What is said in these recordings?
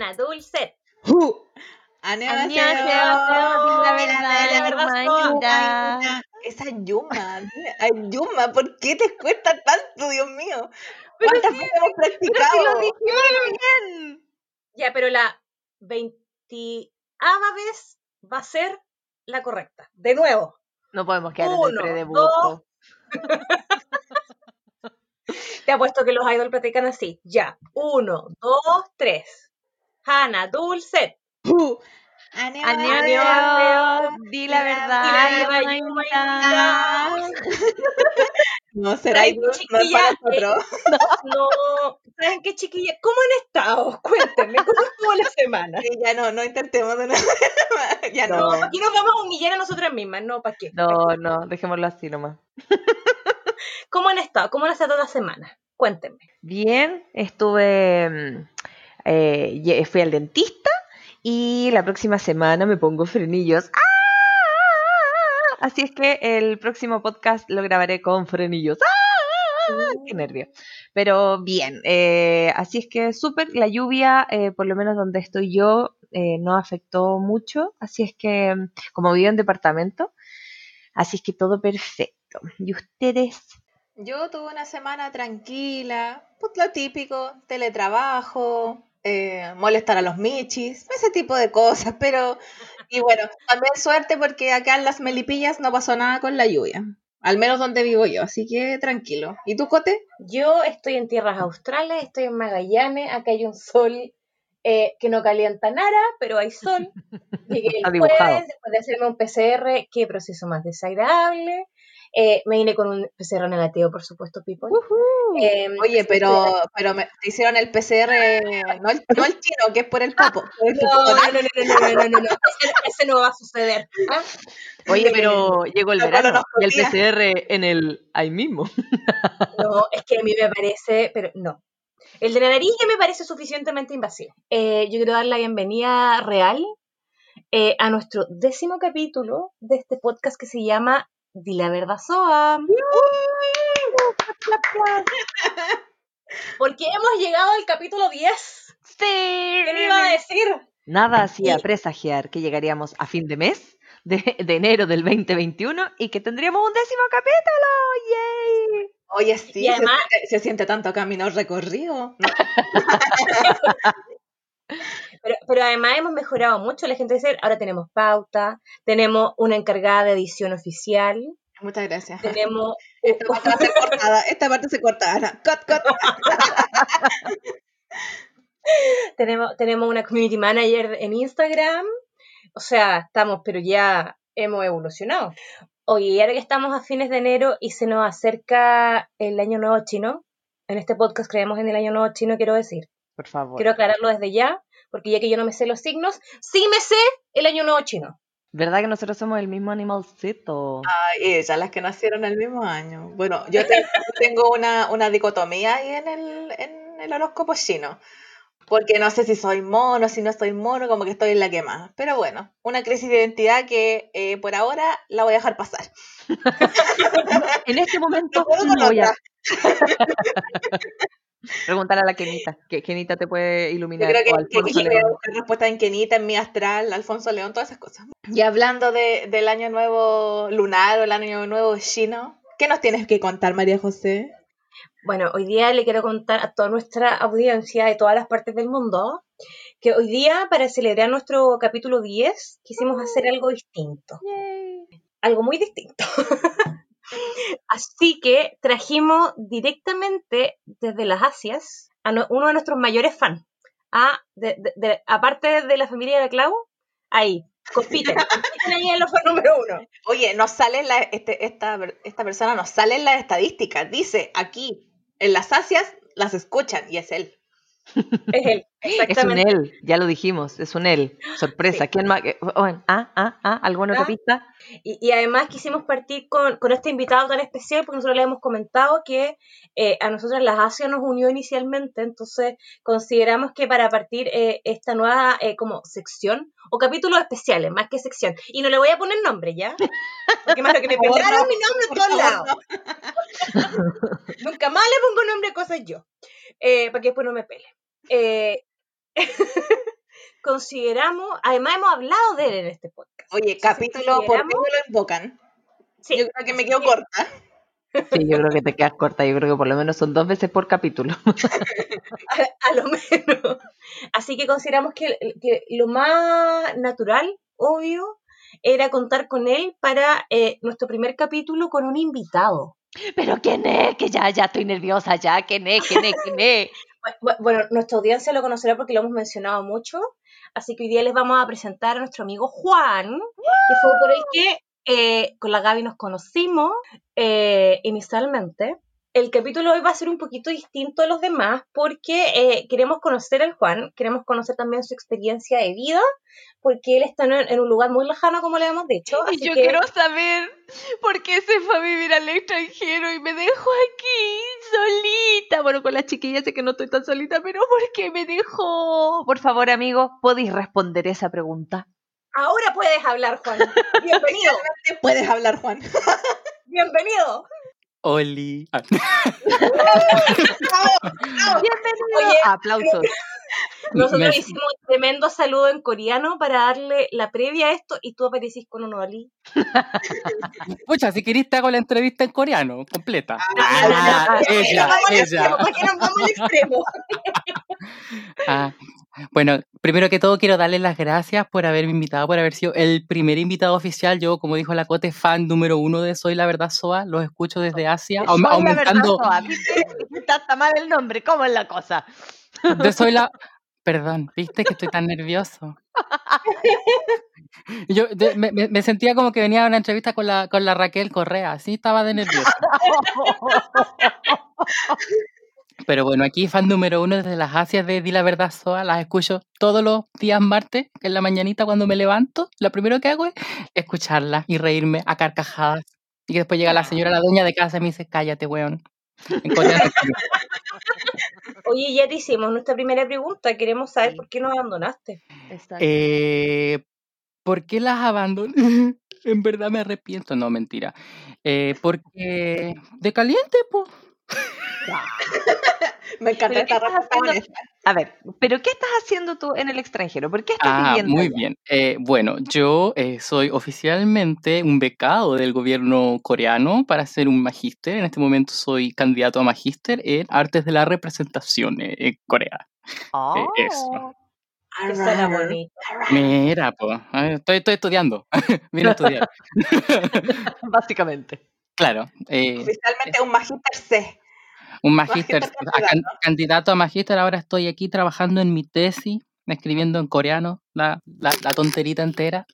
Hanna, Dulce. 후. 안녕하세요. 안녕하세요. la La verdad, Yumaita. Esa Yuma, ay Yuma, ¿por qué te cuesta tanto, Dios mío? ¿Cuántas veces hemos practicado? bien. Ya, pero la veintiava vez va a ser la correcta. De nuevo. No podemos quedar en el Uno, predebut. dos. Te apuesto que los idols practican así. Ya. Uno, dos, tres. Hanna, Dulce. 후. Annyeonghaseyo. Di la Di verdad. la. No será Idol, no es chiquilla, para nosotros. No, ¿saben qué, chiquillas? ¿Cómo han estado? Cuéntenme, ¿cómo estuvo la semana? Sí, ya no, no intentemos de nuevo. ya no. No. Aquí nos vamos a humillar a nosotras mismas, ¿no? ¿Para qué? No, no, dejémoslo así nomás. ¿Cómo han estado? ¿Cómo han estado la semana? Cuéntenme. Bien, estuve. Eh, fui al dentista y la próxima semana me pongo frenillos. ¡Ah! Así es que el próximo podcast lo grabaré con frenillos. ¡Ah! ¡Qué nervio! Pero bien, eh, así es que súper. La lluvia, eh, por lo menos donde estoy yo, eh, no afectó mucho. Así es que, como vivo en departamento, así es que todo perfecto. ¿Y ustedes? Yo tuve una semana tranquila, pues lo típico, teletrabajo, eh, molestar a los michis, ese tipo de cosas, pero, y bueno, también suerte porque acá en las Melipillas no pasó nada con la lluvia, al menos donde vivo yo, así que tranquilo. ¿Y tú, Cote? Yo estoy en tierras australes, estoy en Magallanes, acá hay un sol eh, que no calienta nada, pero hay sol. Llegué el jueves, después de hacerme un PCR, qué proceso más desagradable. Eh, me vine con un PCR negativo, por supuesto, people. Em, Oye, pero, eh, pero me, te hicieron el PCR, no el, no chino, que es por el papo. No, no, no, no, no, no, no, no. Ese, ese, no va a suceder. ¿ah? Oye, este, pero llegó el verano y el PCR en el ahí mismo. No, es que a mí me parece, pero no, el de la nariz ya me parece suficientemente invasivo. Eh, yo quiero dar la bienvenida real eh, a nuestro décimo capítulo de este podcast que se llama Di la verdad Soa. Porque hemos lado al capítulo 10. Sí. ¿Qué me iba a decir? Nada hacía presagiar que llegaríamos a fin de mes de, de enero del 2021 y que tendríamos un décimo capítulo. ¡Yay! Oye, sí, Y además- se, siente, se siente tanto camino recorrido. Pero, pero además hemos mejorado mucho. La gente dice, ahora tenemos pauta, tenemos una encargada de edición oficial, Muchas gracias. tenemos Esta parte va a ser cortada. Esta parte se corta. Ana. Cut, cut. Tenemos, tenemos una community manager en Instagram. O sea, estamos, pero ya hemos evolucionado. Oye, y ahora que estamos a fines de enero y se nos acerca el año nuevo chino, en este podcast creemos en el año nuevo chino, quiero decir. Por favor. Quiero aclararlo desde ya, porque ya que yo no me sé los signos, sí me sé el año nuevo chino. ¿Verdad que nosotros somos el mismo animalcito? Ay, ellas, las que nacieron el mismo año. Bueno, yo te- yo tengo una, una dicotomía ahí en el, en el horóscopo chino. Porque no sé si soy mono, si no soy mono, como que estoy en la que más. Pero bueno, una crisis de identidad que eh, por ahora la voy a dejar pasar. En este momento No puedo no con voy a preguntar a la Kenita, que Kenita te puede Yo iluminar. creo que, o que, Alfonso que voy a León. buscar respuesta en Kenita, en mi astral, Alfonso León, todas esas cosas. Y hablando de, del año nuevo lunar o el año nuevo chino, ¿qué nos tienes que contar, María José? Bueno, hoy día le quiero contar a toda nuestra audiencia de todas las partes del mundo que hoy día, para celebrar nuestro capítulo 10, quisimos hacer algo distinto. Algo muy distinto. Así que trajimos directamente desde las Asias a no- uno de nuestros mayores fans. A, de- de- de- aparte de la familia de la Clau, ahí, compiten. compiten ahí en los número uno. Oye, nos sale la, este, esta, esta persona nos sale en las estadísticas. Dice aquí, en las Asias las escuchan y es él. Es él, Es un exactamente. él, ya lo dijimos, es un él. Sorpresa. Sí. ¿Quién más? Eh, oh, ah, ah, ah, ¿alguna otra Ah. pista? Y, y además quisimos partir con, con este invitado tan especial porque nosotros le hemos comentado que eh, a nosotros las Asia nos unió inicialmente, entonces consideramos que para partir eh, esta nueva eh, como sección o capítulos especiales, más que sección, y no le voy a poner nombre ya, porque más lo que me no. mi nombre en todos lados. Nunca más le pongo nombre a cosas yo, eh, para que después no me pele. Eh, consideramos, además hemos hablado de él en este podcast. Oye, capítulo, ¿por qué me lo invocan? Sí, Yo creo que me quedo que- corta. Sí, yo creo que te quedas corta. Yo creo que por lo menos son dos veces por capítulo. a, a lo menos. Así que consideramos que, que lo más natural, obvio, era contar con él para eh, nuestro primer capítulo con un invitado. Pero ¿quién es? Que ya, ya estoy nerviosa, ya. ¿Quién es? ¿Quién es? ¿Quién es? Bu- Bueno, nuestra audiencia lo conocerá porque lo hemos mencionado mucho, así que hoy día les vamos a presentar a nuestro amigo Juan, que fue por el que eh, con la Gaby nos conocimos eh, inicialmente. El capítulo hoy va a ser un poquito distinto a los demás porque eh, queremos conocer al Juan, queremos conocer también su experiencia de vida, porque él está en, un lugar muy lejano, como le hemos dicho. Y así yo que- quiero saber por qué se fue a vivir al extranjero y me dejó aquí solita. Bueno, con las chiquillas sé que no estoy tan solita, pero ¿por qué me dejó? Por favor, amigo, ¿podéis responder esa pregunta? Ahora puedes hablar, Juan. Bienvenido, puedes hablar, Juan. bienvenido. Oli. Ah, Bienvenido. Aplausos. Nosotros me- hicimos un tremendo saludo en coreano para darle la previa a esto y tú aparecís con un oli. Pucha, si querés te hago la entrevista en coreano, completa. Ah, Ah, ¿Para qué ella, nos vamos al ella. qué nos vamos al extremo? Ah, bueno, primero que todo quiero darles las gracias por haberme invitado, por haber sido el primer invitado oficial. Yo, como dijo la Cote, fan número uno de Soy la Verdad Soa. Los escucho desde Asia, Soy la aumentando verdad, Soa, ¿viste? Está, está mal el nombre, ¿cómo es la cosa? de Soy la... Perdón, ¿viste que estoy tan nervioso? Yo de- me, me- me sentía como que venía a una entrevista con la, con la Raquel Correa, así estaba de nervioso. Pero bueno, aquí fan número uno desde las Asias de Di la Verdad Soa, las escucho todos los días martes, en la mañanita cuando me levanto, lo primero que hago es escucharla y reírme a carcajadas. Y que después llega la señora, la dueña de casa y me dice, cállate, weón. Oye, ya te hicimos nuestra primera pregunta. Queremos saber por qué nos abandonaste. Exacto. Eh, ¿Por qué las abandoné? En verdad me arrepiento. No, mentira. Eh, porque de caliente, pues. Me encanta ¿Pero qué esta haciendo? A ver, ¿pero qué estás haciendo tú en el extranjero? ¿Por qué estás Ah, viviendo muy allá? bien. Eh, bueno, yo eh, soy oficialmente un becado del gobierno coreano para ser un magíster. En este momento soy candidato a magíster en artes de la representación eh, en Corea. Oh, eso. Que suena Alright. bonito. Mira, pues, estoy, estoy estudiando. Vine a estudiar. básicamente. Claro. eh, Oficialmente un magíster C. Un Magíster can- candidato. a magíster, ahora estoy aquí trabajando en mi tesis, escribiendo en coreano la, la, la tonterita entera,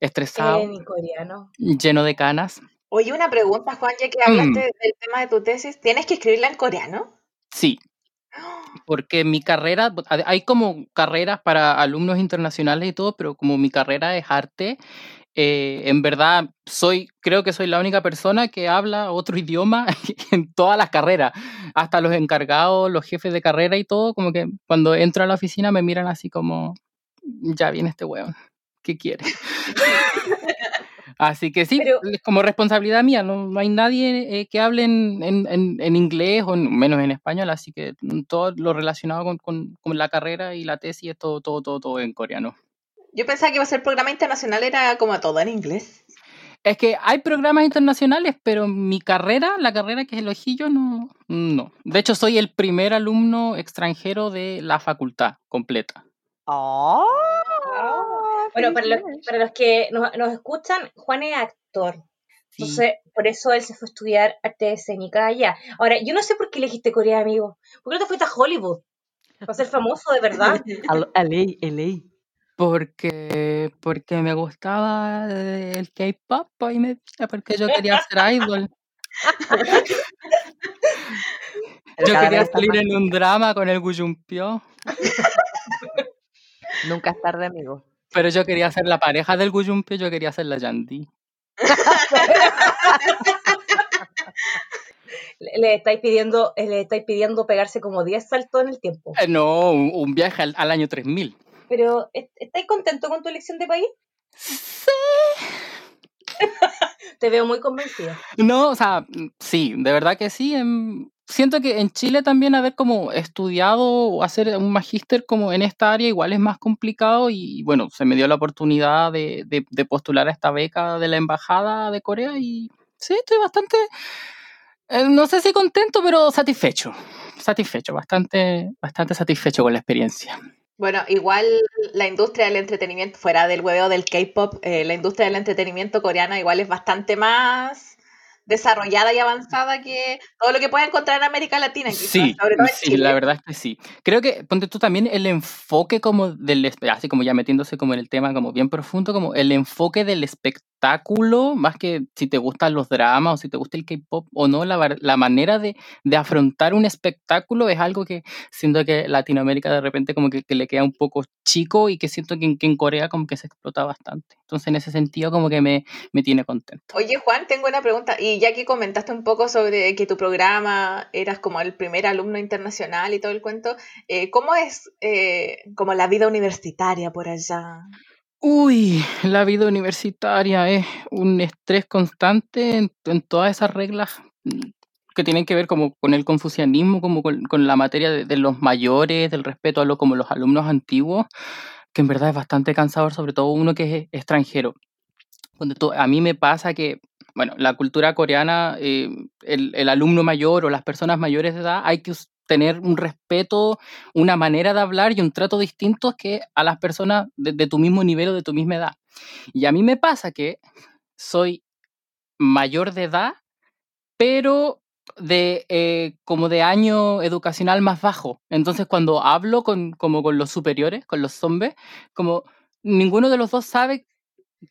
estresado, En coreano. lleno de canas. Oye, una pregunta, Juan, ya que Mm. hablaste del tema de tu tesis, ¿tienes que escribirla en coreano? Sí, porque mi carrera, hay como carreras para alumnos internacionales y todo, pero como mi carrera es arte, eh, en verdad soy, creo que soy la única persona que habla otro idioma en todas las carreras, hasta los encargados, los jefes de carrera y todo, como que cuando entro a la oficina me miran así como, ya viene este weón, ¿qué quiere? Así que sí, Pero- es como responsabilidad mía, no, no hay nadie eh, que hable en, en- inglés o en- menos en español, así que todo lo relacionado con, con- con la carrera y la tesis es todo, todo, todo, todo en coreano. Yo pensaba que iba a ser programa internacional, era como todo en inglés. Es que hay programas internacionales, pero mi carrera, la carrera que elegí yo, no, no. De hecho, soy el primer alumno extranjero de la facultad completa. Oh, Bueno, para los, felicidades. para los que nos, nos escuchan, Juan es actor. Sí. Entonces, por eso él se fue a estudiar arte escénica allá. Ahora, yo no sé por qué elegiste Corea, amigo. ¿Por qué no te fuiste a Hollywood? Para ser famoso, de verdad. Al- LA, LA. Porque, porque me gustaba el K-pop y me, porque yo quería ser idol. Yo quería salir en un drama con el Guyumpio, Nunca es tarde, amigo. pero yo quería ser la pareja del Guyumpio, yo quería ser la Yandy. Le, estáis pidiendo, eh, le estáis pidiendo pegarse como 10 saltos en el tiempo. Eh, No, un, un viaje al, al año 3000. Pero, ¿est- ¿estáis contento con tu elección de país? Sí. Te veo muy convencida. No, o sea, sí, de verdad que sí. em, siento que en Chile también haber como estudiado o hacer un magíster como en esta área igual es más complicado y bueno, se me dio la oportunidad de, de, postular a esta beca de la Embajada de Corea y sí, estoy bastante, eh, no sé si contento, pero satisfecho, satisfecho, bastante, bastante satisfecho con la experiencia. Bueno, igual la industria del entretenimiento, fuera del hueveo del K-pop, eh, la industria del entretenimiento coreana igual es bastante más desarrollada y avanzada que todo lo que puede encontrar en América Latina. sí, sí la verdad es que sí. Creo que, ponte tú también el enfoque como del, así como ya metiéndose como en el tema como bien profundo, como el enfoque del espectáculo, más que si te gustan los dramas o si te gusta el K-pop o no, la, la manera de, de, afrontar un espectáculo es algo que siento que Latinoamérica de repente como que, que le queda un poco chico y que siento que, que, en Corea como que se explota bastante. Entonces en ese sentido como que me, me tiene contento. Oye Juan, tengo una pregunta. ¿Y ya que comentaste un poco sobre que tu programa eras como el primer alumno internacional y todo el cuento, eh, ¿cómo es eh, como la vida universitaria por allá? Uy, la vida universitaria es un estrés constante en, todas esas reglas que tienen que ver como con el confucianismo, como con, la materia de, los mayores, del respeto a lo como los alumnos antiguos, que en verdad es bastante cansador, sobre todo uno que es extranjero. a mí me pasa que bueno, la cultura coreana, eh, el, alumno mayor o las personas mayores de edad, hay que tener un respeto, una manera de hablar y un trato distinto que a las personas de, tu mismo nivel o de tu misma edad. Y a mí me pasa que soy mayor de edad, pero de eh, como de año educacional más bajo. Entonces cuando hablo con, como con los superiores, con los zombies, como ninguno de los dos sabe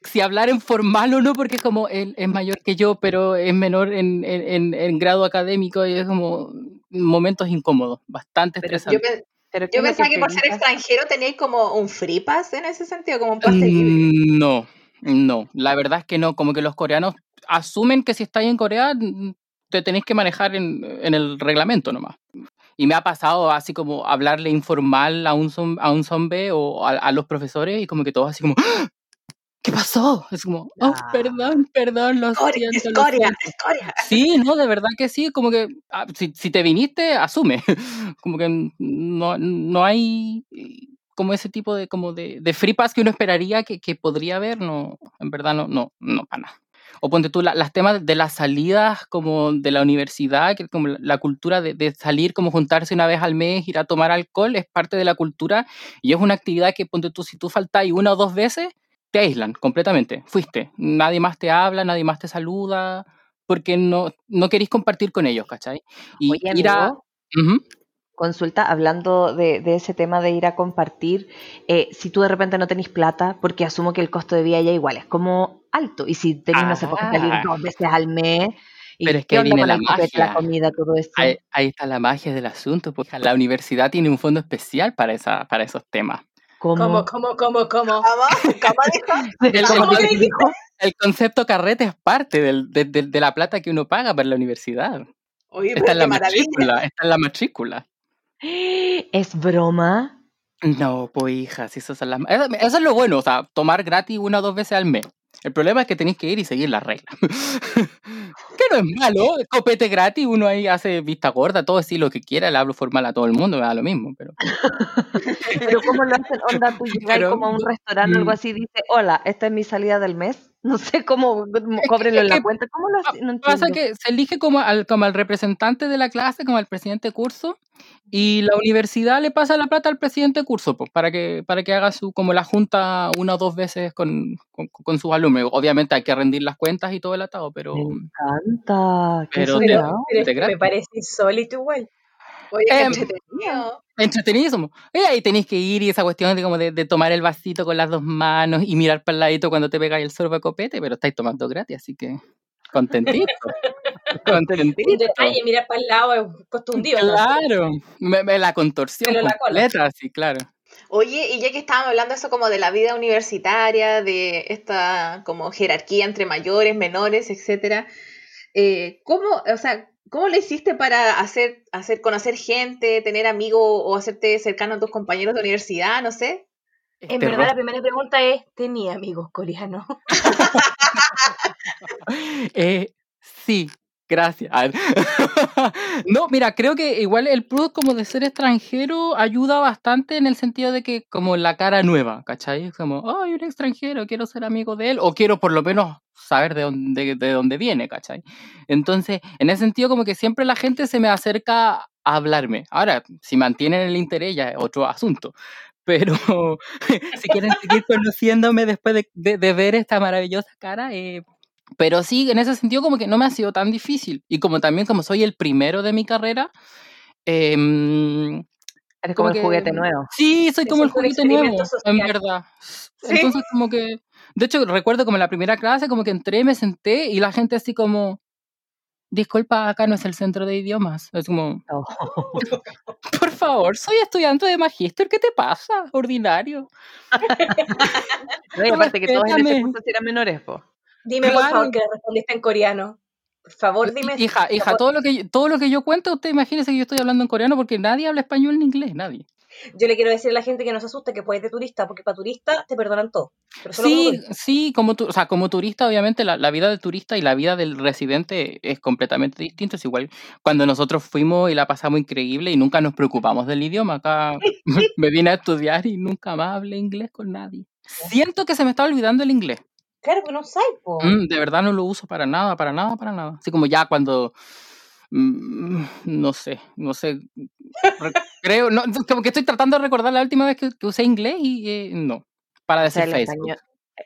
si hablar en formal o no, porque es como él es mayor que yo, pero es menor en, en, en grado académico y es como momentos incómodos, bastante estresantes. Yo, yo pensaba que por ser extranjero teníais como un free pass en ese sentido, como un pase mm, No, no, la verdad es que no, como que los coreanos asumen que si estáis en Corea te tenéis que manejar en, en el reglamento nomás. Y me ha pasado así como hablarle informal a un, a un zombie o a, a, los profesores y como que todos así como, ¡Ah! ¿Qué pasó? Es como, oh, perdón, perdón, lo escoria, siento. Escoria, escoria. Sí, no, de verdad que sí, como que ah, si, si, te viniste, asume. Como que no, no hay como ese tipo de, como de, de free pass que uno esperaría que, que podría haber, no, en verdad no, no, no para nada. O ponte tú las temas de las salidas como de la universidad, que como la cultura de, de, salir, como juntarse una vez al mes, ir a tomar alcohol, es parte de la cultura y es una actividad que ponte tú, si tú faltas una o dos veces, te aíslan completamente. Fuiste. Nadie más te habla, nadie más te saluda, porque no, no queréis compartir con ellos, ¿cachai? Y ir a... Consulta, hablando de, de, ese tema de ir a compartir, eh, si tú de repente no tenés plata, porque asumo que el costo de vida ya igual es como alto, y si tenés, no se puede salir dos veces al mes, y Pero es que viene la magia. La comida, todo eso. Ahí, ahí, está la magia del asunto, porque la universidad tiene un fondo especial para, esa, para esos temas. ¿Cómo? ¿Cómo, cómo, cómo, El, concepto carrete es parte del, de, de, la plata que uno paga para la universidad. Oye, está, en la matrícula, está en la matrícula. ¿Es broma? No, pues hija, si eso, es la, eso es lo bueno, o sea, tomar gratis una o dos veces al mes. El problema es que tenéis que ir y seguir las reglas. que no es malo, copete gratis, uno ahí hace vista gorda, todo así lo que quiera, le hablo formal a todo el mundo, me da lo mismo. Pero, pero ¿cómo lo hacen? Onda, tú llegas como a un restaurante o algo así y dices, hola, esta es mi salida del mes. No sé cómo cóbrenlo en la cuenta. ¿Cómo lo hacen? No pasa que se elige como al, como al representante de la clase, como al presidente de curso, y la universidad le pasa la plata al presidente de curso, pues, para que, para que haga su, como la junta una o dos veces con, con, sus alumnos. Obviamente hay que rendir las cuentas y todo el atado, pero. Me encanta. Pero, me parece insólito igual. Oye, em, entretenido. Entretenidísimo. Y ahí tenéis que ir y esa cuestión de, como de, tomar el vasito con las dos manos y mirar para el ladito cuando te pegáis el sorbo a copete, pero estáis tomando gratis, así que contentito. Un detalle, mirar para el lado es costumbre. Claro, me, la contorsión la completa, sí, claro. Oye, y ya que estábamos hablando eso como de la vida universitaria, de esta como jerarquía entre mayores, menores, etcétera, eh, ¿cómo, o sea, ¿Cómo le hiciste para hacer, hacer conocer gente, tener amigos o hacerte cercano a tus compañeros de universidad? No sé. En verdad, la primera pregunta es: ¿tenía amigos coreanos? eh, sí, Gracias. No, mira, creo que igual el plus como de ser extranjero ayuda bastante en el sentido de que como la cara nueva, ¿cachai? Es como, ay, un extranjero, quiero ser amigo de él, o quiero por lo menos saber de dónde, de dónde viene, ¿cachai? Entonces, en ese sentido como que siempre la gente se me acerca a hablarme. Ahora, si mantienen el interés ya es otro asunto. Pero si quieren seguir conociéndome después de, de- de ver esta maravillosa cara, eh, pero sí, en ese sentido como que no me ha sido tan difícil. Y como también como soy el primero de mi carrera, em, Eres como como el juguete nuevo. sí, soy como el juguete nuevo, en verdad. Sí. Entonces como que, de hecho recuerdo como en la primera clase, como que entré, me senté y la gente así como, disculpa, acá no es el centro de idiomas. Es como, Oh. por favor, soy estudiante de magíster, ¿qué te pasa? Ordinario. No, y aparte que todos en ese eran menores, po. Dime, por Claro. favor, que respondiste en coreano. Por favor, dime. Hija, hija, favor. todo lo que todo lo que yo cuento, usted imagínese que yo estoy hablando en coreano porque nadie habla español ni inglés, nadie. Yo le quiero decir a la gente que no se asuste que puedes de turista, porque para turista te perdonan todo. Pero solo como Sí, sí, como tu, o sea, como turista, obviamente la, la vida del turista y la vida del residente es completamente distinto. Es igual cuando nosotros fuimos y la pasamos increíble y nunca nos preocupamos del idioma. Acá me vine a estudiar y nunca más hablé inglés con nadie. Siento que se me está olvidando el inglés. Claro, que no sabes, po. Mm, de verdad no lo uso para nada, para nada, para nada. Así como ya cuando, mm, no sé, no sé, re- creo, no, como que estoy tratando de recordar la última vez que, que usé inglés y eh, no, para O decir sea, el Facebook. español.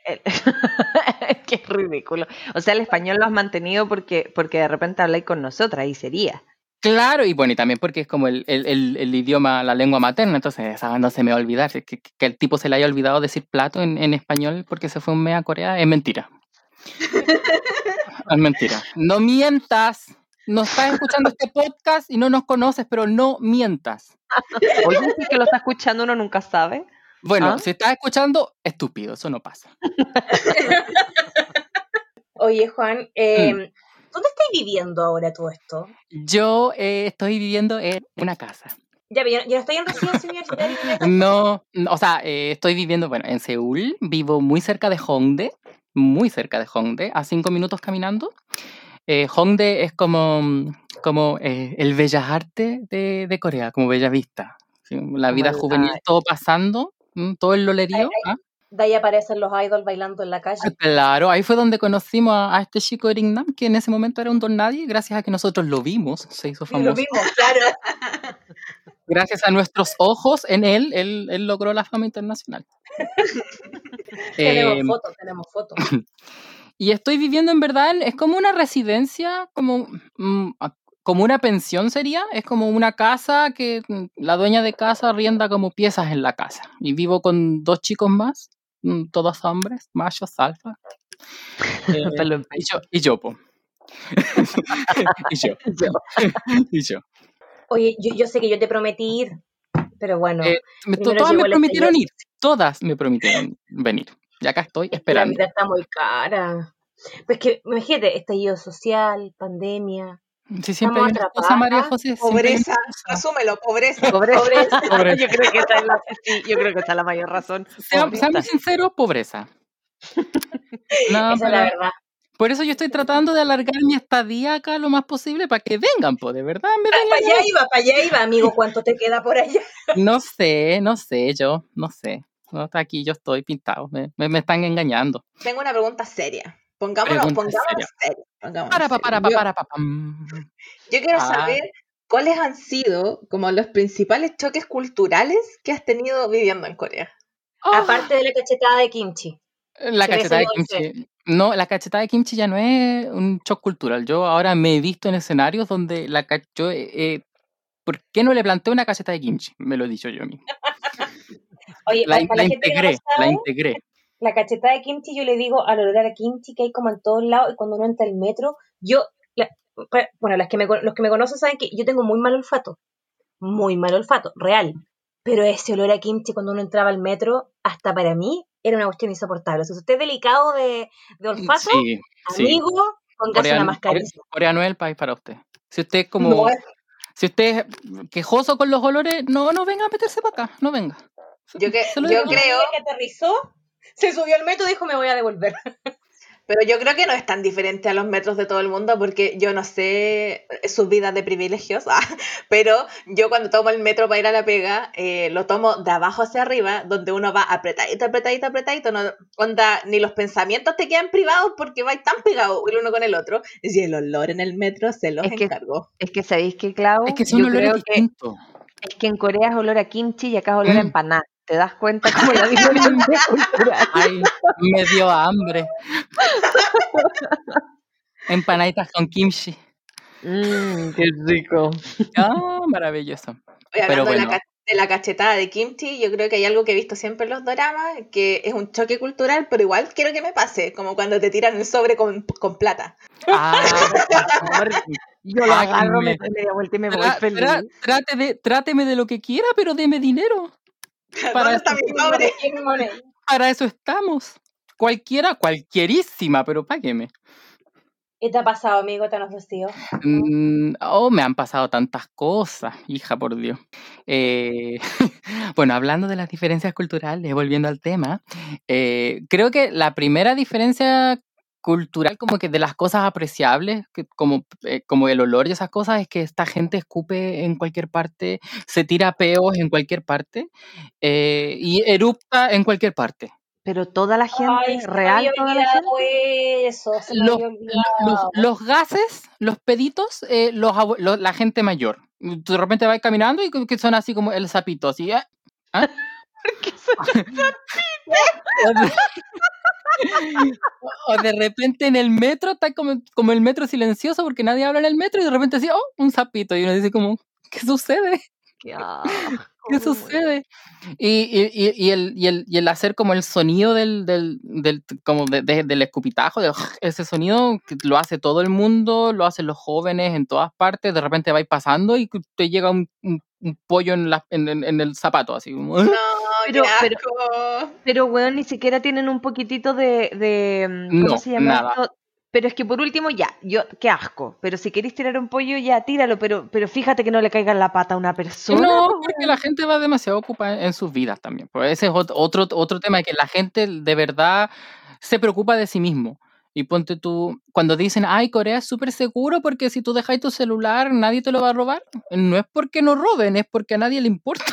el- Qué ridículo. O sea, el español lo has mantenido porque, porque de repente habláis con nosotras y sería. Claro, y bueno, y también porque es como el, el, el, el idioma, la lengua materna, entonces esa no se me va a olvidar. Que, que- que el tipo se le haya olvidado decir plato en, en español porque se fue un mes a Corea, es mentira. Es mentira. No mientas. No estás escuchando este podcast y no nos conoces, pero no mientas. Oye, si que lo está escuchando uno nunca sabe. Bueno, ¿Ah? si estás escuchando, estúpido, eso no pasa. Oye, Juan, eh, Mm. ¿Dónde estás viviendo ahora todo esto? Yo eh, estoy viviendo en una casa. Ya, ya, ya no estoy en residencia universitaria. No, o sea, eh, estoy viviendo, bueno, en Seúl, vivo muy cerca de Hongdae, muy cerca de Hongdae, a cinco minutos caminando. Eh, Hongdae es como, como eh, el Bellas Artes de, de Corea, como Bella Vista. ¿sí? La vida juvenil, todo pasando, mm, todo el lolerío. ¿ah? De ahí aparecen los idols bailando en la calle. Claro, ahí fue donde conocimos a, a este chico Eric Nam, que en ese momento era un don nadie, gracias a que nosotros lo vimos, se hizo Y lo famoso. vimos, claro. Gracias a nuestros ojos en él, él, él logró la fama internacional. tenemos Eh, fotos, tenemos fotos. y estoy viviendo en verdad, es como una residencia, como, mm, como una pensión sería, es como una casa que mm, la dueña de casa arrienda como piezas en la casa. Y vivo con dos chicos más, todos hombres, machos, alfa. Eh, y yo, y yo, po. y yo, y yo. Oye, yo, yo sé que yo te prometí ir, pero bueno, Eh, todas me prometieron ir, todas me prometieron venir. Y acá estoy es que la esperando. vida está muy cara. Pues que, imagínate, estallido social, pandemia. Sí, siempre hay cosa, María José. Pobreza, cosa. asúmelo, pobreza. Pobreza. Pobreza. Pobreza. yo creo que esa es la, sí, yo creo que esa es la mayor razón. Sea-. Seamos sinceros, pobreza. No, Esa es la verdad. por eso yo estoy tratando de alargar mi estadía acá lo más posible para que vengan, pues, de verdad, me Para vengan. allá iba, para allá iba, amigo. ¿Cuánto te queda por allá? No sé, no sé, yo, no sé. No, está aquí, yo estoy pintado, me, me, me están engañando. Tengo una pregunta seria. Pongámonos, pongámonos serios, pongámonos Para, pa, para, pa, Yo- para, pa, pam. Yo quiero Ah. saber cuáles han sido como los principales choques culturales que has tenido viviendo en Corea. Aparte de la cachetada de kimchi. La que cachetada de kimchi. No, la cachetada de kimchi ya no es un shock cultural. Yo ahora me he visto en escenarios donde la yo, eh, eh, ¿por qué no le planteo una cachetada de kimchi? Me lo he dicho yo mismo. Oye, La, para, para la la gente que no integré, la integré. La cachetada de kimchi yo le digo al olor a kimchi que hay como en todos lados y cuando uno entra al metro, yo, la- bueno, las que me, los que me conocen saben que yo tengo muy mal olfato, muy mal olfato, real, pero ese olor a kimchi cuando uno entraba al metro, hasta para mí, era una cuestión insoportable. O sea, si usted es delicado de, de olfato, Sí, sí. amigo, póngase una mascarilla. Corea- Corea no es el país para usted. Si usted es como, No, si usted es quejoso con los olores, no, no venga a meterse para acá, no venga. Yo, que, yo creo, que aterrizó, se subió al metro y dijo me voy a devolver. Pero yo creo que no es tan diferente a los metros de todo el mundo porque yo no sé sus vidas de privilegios, ah, pero yo cuando tomo el metro para ir a la pega, eh, lo tomo de abajo hacia arriba, donde uno va apretadito, apretadito, apretadito, no, onda, ni los pensamientos te quedan privados porque vais tan pegados el uno con el otro. Y el olor en el metro se los Es que- encargo. Es que sabéis que, Clau, Es que son yo olores creo que. Es que en Corea es olor a kimchi y acá es olor a Mm. empanada. ¿Te das cuenta como la diferencia cultural? Ay, me dio hambre. Empanaditas con kimchi. Mmm, qué rico. Ah, maravilloso. Oye, Pero hablando de, la, bueno. de la cachetada de kimchi, yo creo que hay algo que he visto siempre en los doramas, que es un choque cultural, pero igual quiero que me pase, como cuando te tiran el sobre con, con plata. Ah, Yo lo agarro, me doy media vuelta y me voy tra- feliz. tra- trate de, tráteme de lo que quiera, pero deme dinero. Para ¿Dónde está eso, para eso estamos. Cualquiera, cualquierísima, pero págueme. ¿Qué te ha pasado, amigo? ¿Te han ofrecido? Mm, oh, me han pasado tantas cosas, hija, por Dios. Eh, bueno, hablando de las diferencias culturales, volviendo al tema, eh, creo que la primera diferencia cultural, como que de las cosas apreciables, que como, eh, como el olor y esas cosas, es que esta gente escupe en cualquier parte, se tira peos en cualquier parte eh, y erupta en cualquier parte. Pero toda la gente, Ay, real, toda la gente. eso. Los, los, los gases, los peditos, eh, los, abue- lo- la gente mayor. Tú de repente vas caminando y que son así como el sapito, así. ¿ah? ¿Ah? O de- O de repente en el metro está como, como el metro silencioso porque nadie habla en el metro y de repente así, oh, un sapito. Y uno dice como, ¿qué sucede? Qué asco, ¿Qué me muero. sucede? Y, y, y, y el, y, el, y el hacer como el sonido del, del, del, como de- de- del escupitajo, de ese sonido que lo hace todo el mundo, lo hacen los jóvenes en todas partes, de repente vais pasando y te llega un, un, un pollo en, la, en, en- en el zapato, así como... No, Pero- pero-. Pero, weón, ni siquiera tienen un poquitito de. de mm, ¿Cómo No, se llama nada. esto? Pero es que por último, ya, yo, qué asco. Pero si queréis tirar un pollo, ya, tíralo. Pero, pero fíjate que no le caiga en la pata a una persona. No, po, porque la gente va demasiado ocupada en sus vidas también. Pues ese es ot- otro, otro tema, que la gente de verdad se preocupa de sí mismo. Y ponte tú, cuando dicen, ay, Corea es súper seguro porque si tú dejas tu celular nadie te lo va a robar, no es porque no roben, es porque a nadie le importa.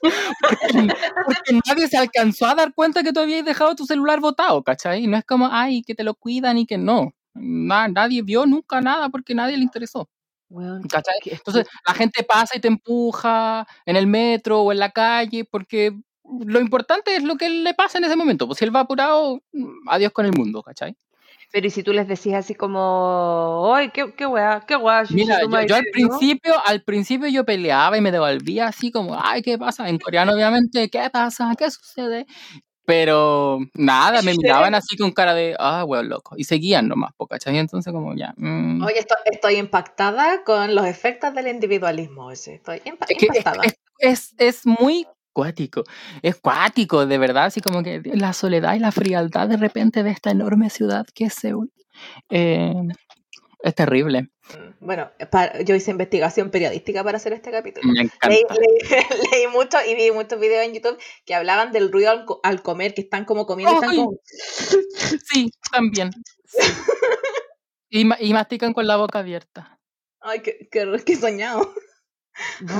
Porque, porque nadie se alcanzó a dar cuenta que tú habías dejado tu celular botado, ¿cachai? Y no es como, ay, que te lo cuidan y que no. Na- nadie vio nunca nada porque nadie le interesó. ¿Cachai? Entonces la gente pasa y te empuja en el metro o en la calle porque lo importante es lo que le pasa en ese momento. Pues si él va apurado, mm, adiós con el mundo, ¿cachai? Pero y si tú les decías así como, ay, qué, qué weá, qué weá, Mira, yo, madre", yo al principio, al principio yo peleaba y me devolvía así como, ay, ¿qué pasa? En coreano, obviamente, ¿qué pasa? ¿Qué sucede? Pero nada, me miraban así con cara de, ah, weón, loco. Y seguían nomás, ¿cachai? Entonces como ya. mm. Oye, esto- estoy impactada con los efectos del individualismo. ese. Estoy impa- Es que impactada. es, es, es muy cuático, es cuático, de verdad, así como que la soledad y la frialdad de repente de esta enorme ciudad que es Seúl. eh, es terrible, Bueno, pa- yo hice investigación periodística para hacer este capítulo. me encanta. Leí, leí- leí mucho y vi muchos videos en YouTube que hablaban del ruido al, al comer, que están como comiendo, y están como... Sí, también. sí. Y, ma- y mastican con la boca abierta. Ay, qué, qué, qué soñado. No,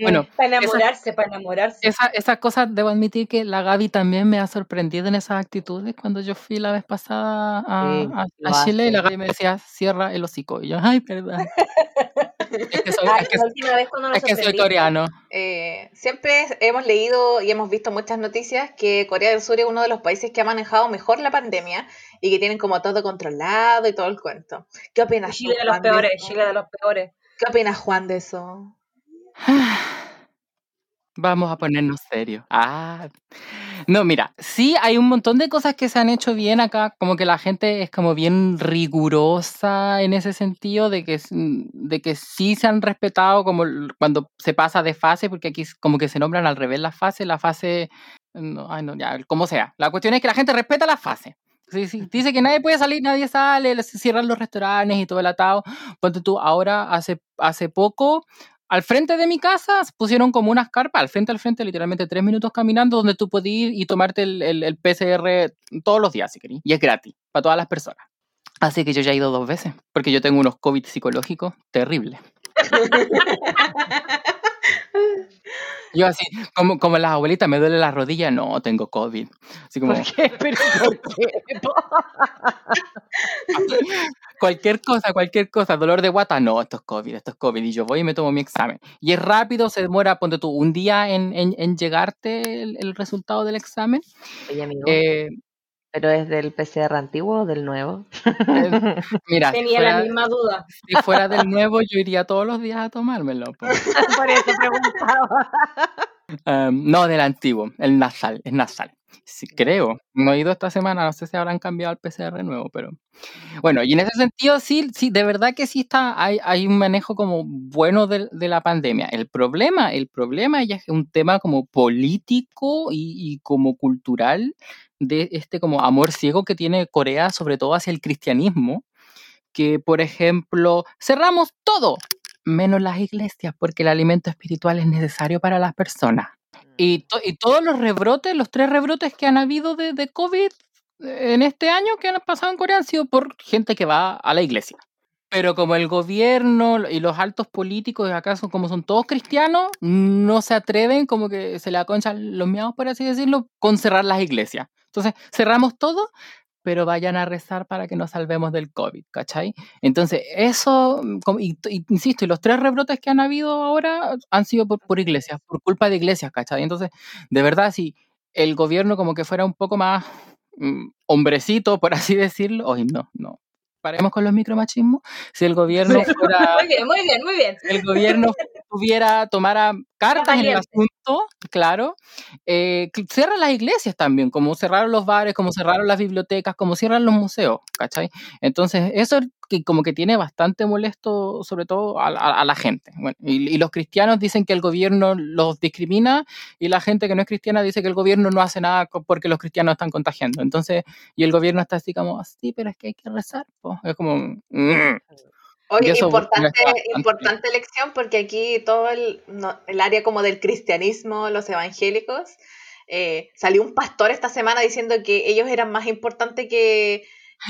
Bueno, Para enamorarse, para enamorarse. esa, esas cosas debo admitir que la Gaby también me ha sorprendido en esas actitudes cuando yo fui la vez pasada a, Sí, a- Chile y la. Gaby me decía, cierra el hocico. Y yo, ay, perdón. Es que soy, Ay, es que, la última vez cuando nos es que soy sorprendiste. coreano. Eh, siempre hemos leído y hemos visto muchas noticias que Corea del Sur es uno de los países que ha manejado mejor la pandemia y que tienen como todo controlado y todo el cuento. ¿Qué opinas tú, Chile de los Juan, de peores? Chile de los peores. ¿Qué opinas, Juan, de eso? Vamos a ponernos serios. Ah. No, mira, sí hay un montón de cosas que se han hecho bien acá, como que la gente es como bien rigurosa en ese sentido, de que, s- de que sí se han respetado como cuando se pasa de fase, porque aquí como que se nombran al revés las fases, la fase, no, no, ya, como sea. La cuestión es que la gente respeta las fases. Sí, sí, Dice que nadie puede salir, nadie sale, se cierran los restaurantes y todo el atado. Ponte tú, ahora hace, hace poco al frente de mi casa pusieron como unas carpas, al frente, al frente, literalmente tres minutos caminando, donde tú puedes ir y tomarte el, el, PCR todos los días, si querés. Y es gratis para todas las personas. Así que yo ya he ido dos veces, porque yo tengo unos COVID psicológicos terribles. Yo así, como, como las abuelitas, me duele la rodilla, no, tengo COVID. Así como, ¿Por qué? ¿Pero por qué? cualquier cosa, cualquier cosa, dolor de guata, no, esto es COVID, esto es COVID. Y yo voy y me tomo mi examen. Y es rápido, se demora, ponte tú, un día en, en, en llegarte el, el, resultado del examen. Oye, amigo. Eh, ¿Pero es del PCR antiguo o del nuevo? Mira, Tenía fuera, la misma duda. Si fuera del nuevo, yo iría todos los días a tomármelo. Por eso preguntaba. Um, no, del antiguo, el nasal, es nasal. Sí, creo. No he ido esta semana, no sé si habrán cambiado el PCR nuevo, pero bueno, y en ese sentido sí, sí, de verdad que sí está, hay, hay un manejo como bueno de, de, la pandemia. El problema, el problema ya es un tema como político y, y como cultural de este como amor ciego que tiene Corea, sobre todo hacia el cristianismo, que por ejemplo, cerramos todo, menos las iglesias, porque el alimento espiritual es necesario para las personas. Y, to y todos los rebrotes, los tres rebrotes que han habido de, de, COVID en este año que han pasado en Corea han sido por gente que va a la iglesia. Pero como el gobierno y los altos políticos, acaso como son todos cristianos, no se atreven, como que se le aconchan los miados, por así decirlo, con cerrar las iglesias. Entonces, cerramos todo, pero vayan a rezar para que nos salvemos del COVID, ¿cachai? Entonces, eso, y, y, insisto, y los tres rebrotes que han habido ahora han sido por, por iglesias, por culpa de iglesias, ¿cachai? Entonces, de verdad, si el gobierno como que fuera un poco más mm, hombrecito, por así decirlo, hoy no, no. Paremos con los micromachismos. Si el gobierno fuera. Muy bien, muy bien, muy bien. El gobierno tuviera, tomara cartas en el asunto, claro. Eh, cierran las iglesias también, como cerraron los bares, como cerraron las bibliotecas, como cierran los museos, ¿cachai? Entonces, eso que como que tiene bastante molesto, sobre todo a, a, a la gente. Bueno, y, y, los cristianos dicen que el gobierno los discrimina y la gente que no es cristiana dice que el gobierno no hace nada porque los cristianos están contagiando. Entonces, y el gobierno está así como, sí, pero es que hay que rezar. Po. Es como... Mm. Oye, importante, importante lección porque aquí todo el, no, el, área como del cristianismo, los evangélicos, eh, salió un pastor esta semana diciendo que ellos eran más importantes que,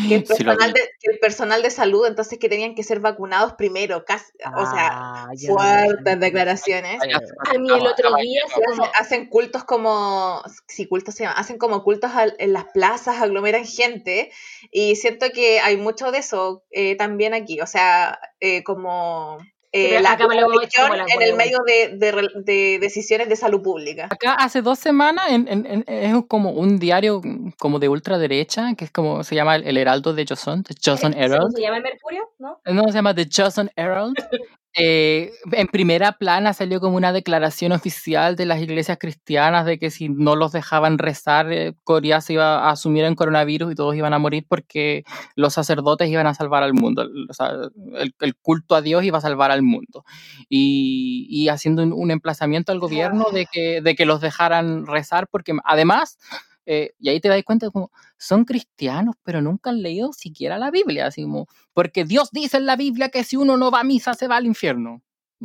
que, el personal sí, de, que el personal de salud, entonces que tenían que ser vacunados primero, casi, ah, o sea, ah, fuertes declaraciones. A mí el otro día se hacen, hacen, cultos como, si cultos se llaman, hacen como cultos al, en las plazas, aglomeran gente, y siento que hay mucho de eso eh, también aquí, o sea, eh, como eh, la religión en el medio de, de, de, decisiones de salud pública. Acá hace dos semanas en, en, en, es como un diario como de ultraderecha, que es como se llama El Heraldo de Johnson, The Johnson Herald. ¿Se llama Mercurio? ¿No? No, se llama The Johnson Herald. Eh, en primera plana salió como una declaración oficial de las iglesias cristianas de que si no los dejaban rezar, eh, Corea se iba a asumir en coronavirus y todos iban a morir porque los sacerdotes iban a salvar al mundo. O sea, el, el, culto a Dios iba a salvar al mundo. Y, y haciendo un, un, emplazamiento al gobierno de que, de que los dejaran rezar porque además... Eh, y ahí te das cuenta como son cristianos, pero nunca han leído siquiera la Biblia, así como, porque Dios dice en la Biblia que si uno no va a misa se va al infierno.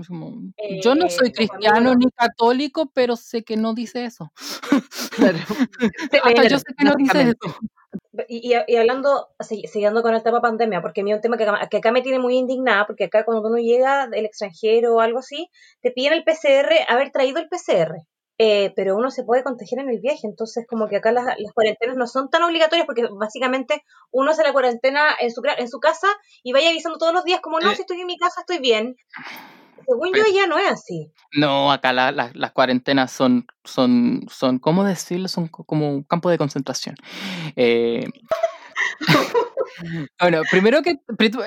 Como, eh, yo no soy cristiano ni católico, pero sé que no dice eso. Claro. Hasta yo sé que no dice eso. Y, y, hablando, siguiendo con el tema pandemia, porque a mí es un tema que acá, que acá, me tiene muy indignada, porque acá cuando uno llega del extranjero o algo así, te piden el PCR, haber traído el PCR. Eh, pero uno se puede contagiar en el viaje, entonces como que acá las, las, cuarentenas no son tan obligatorias porque básicamente uno hace la cuarentena en su, en su casa y vaya avisando todos los días como no, si estoy en mi casa estoy bien. Según yo ya no es así. No, acá la, la, las cuarentenas son, son, son, ¿cómo decirlo? Son como un campo de concentración. Eh, bueno, primero que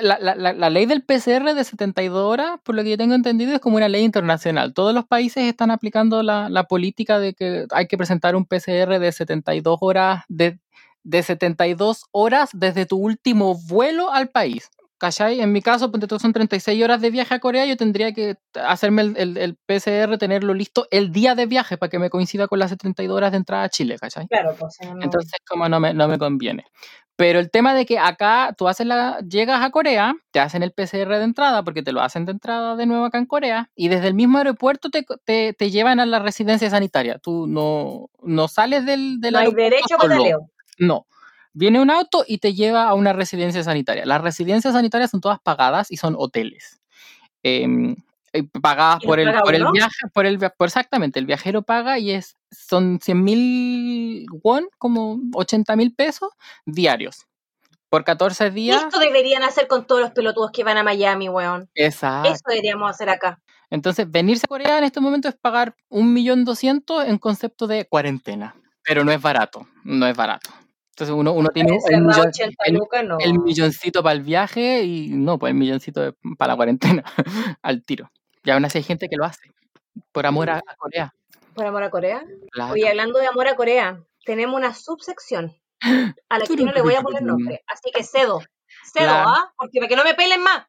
la, la, la, ley del PCR de 72 horas, por lo que yo tengo entendido, es como una ley internacional. Todos los países están aplicando la, la política de que hay que presentar un PCR de 72 horas, de, de 72 horas desde tu último vuelo al país. ¿Cachai? En mi caso, pues, son 36 horas de viaje a Corea, yo tendría que hacerme el, el, el, PCR, tenerlo listo el día de viaje para que me coincida con las 72 horas de entrada a Chile, ¿cachai? Claro, pues. No... Entonces, como no me, no me conviene. Pero el tema de que acá tú haces la, llegas a Corea, te hacen el PCR de entrada, porque te lo hacen de entrada de nuevo acá en Corea, y desde el mismo aeropuerto te, te, te llevan a la residencia sanitaria. Tú no, no sales del, del No hay aeropuerto derecho a solo. pataleo. No. Viene un auto y te lleva a una residencia sanitaria. Las residencias sanitarias son todas pagadas y son hoteles. Em, eh, pagadas ¿Y por el, paga por el viaje, por el por exactamente, el viajero paga y es, son 100 mil won, como 80 mil pesos diarios. Por 14 días. Esto deberían hacer con todos los pelotudos que van a Miami, weón. Exacto. Eso deberíamos hacer acá. Entonces, venirse a Corea en este momento es pagar un millón doscientos en concepto de cuarentena. Pero no es barato, no es barato. Entonces uno, uno tiene el, 80 el- lucas, no. el milloncito para el viaje y no, pues el milloncito para la cuarentena al tiro. Y aún así hay gente que lo hace por amor a, a Corea. Por amor a Corea. Claro. Oye, hablando de amor a Corea, tenemos una subsección a la que yo no le voy a poner nombre. Así que cedo. Cedo, Claro. ¿ah? Porque para que no me pelen más.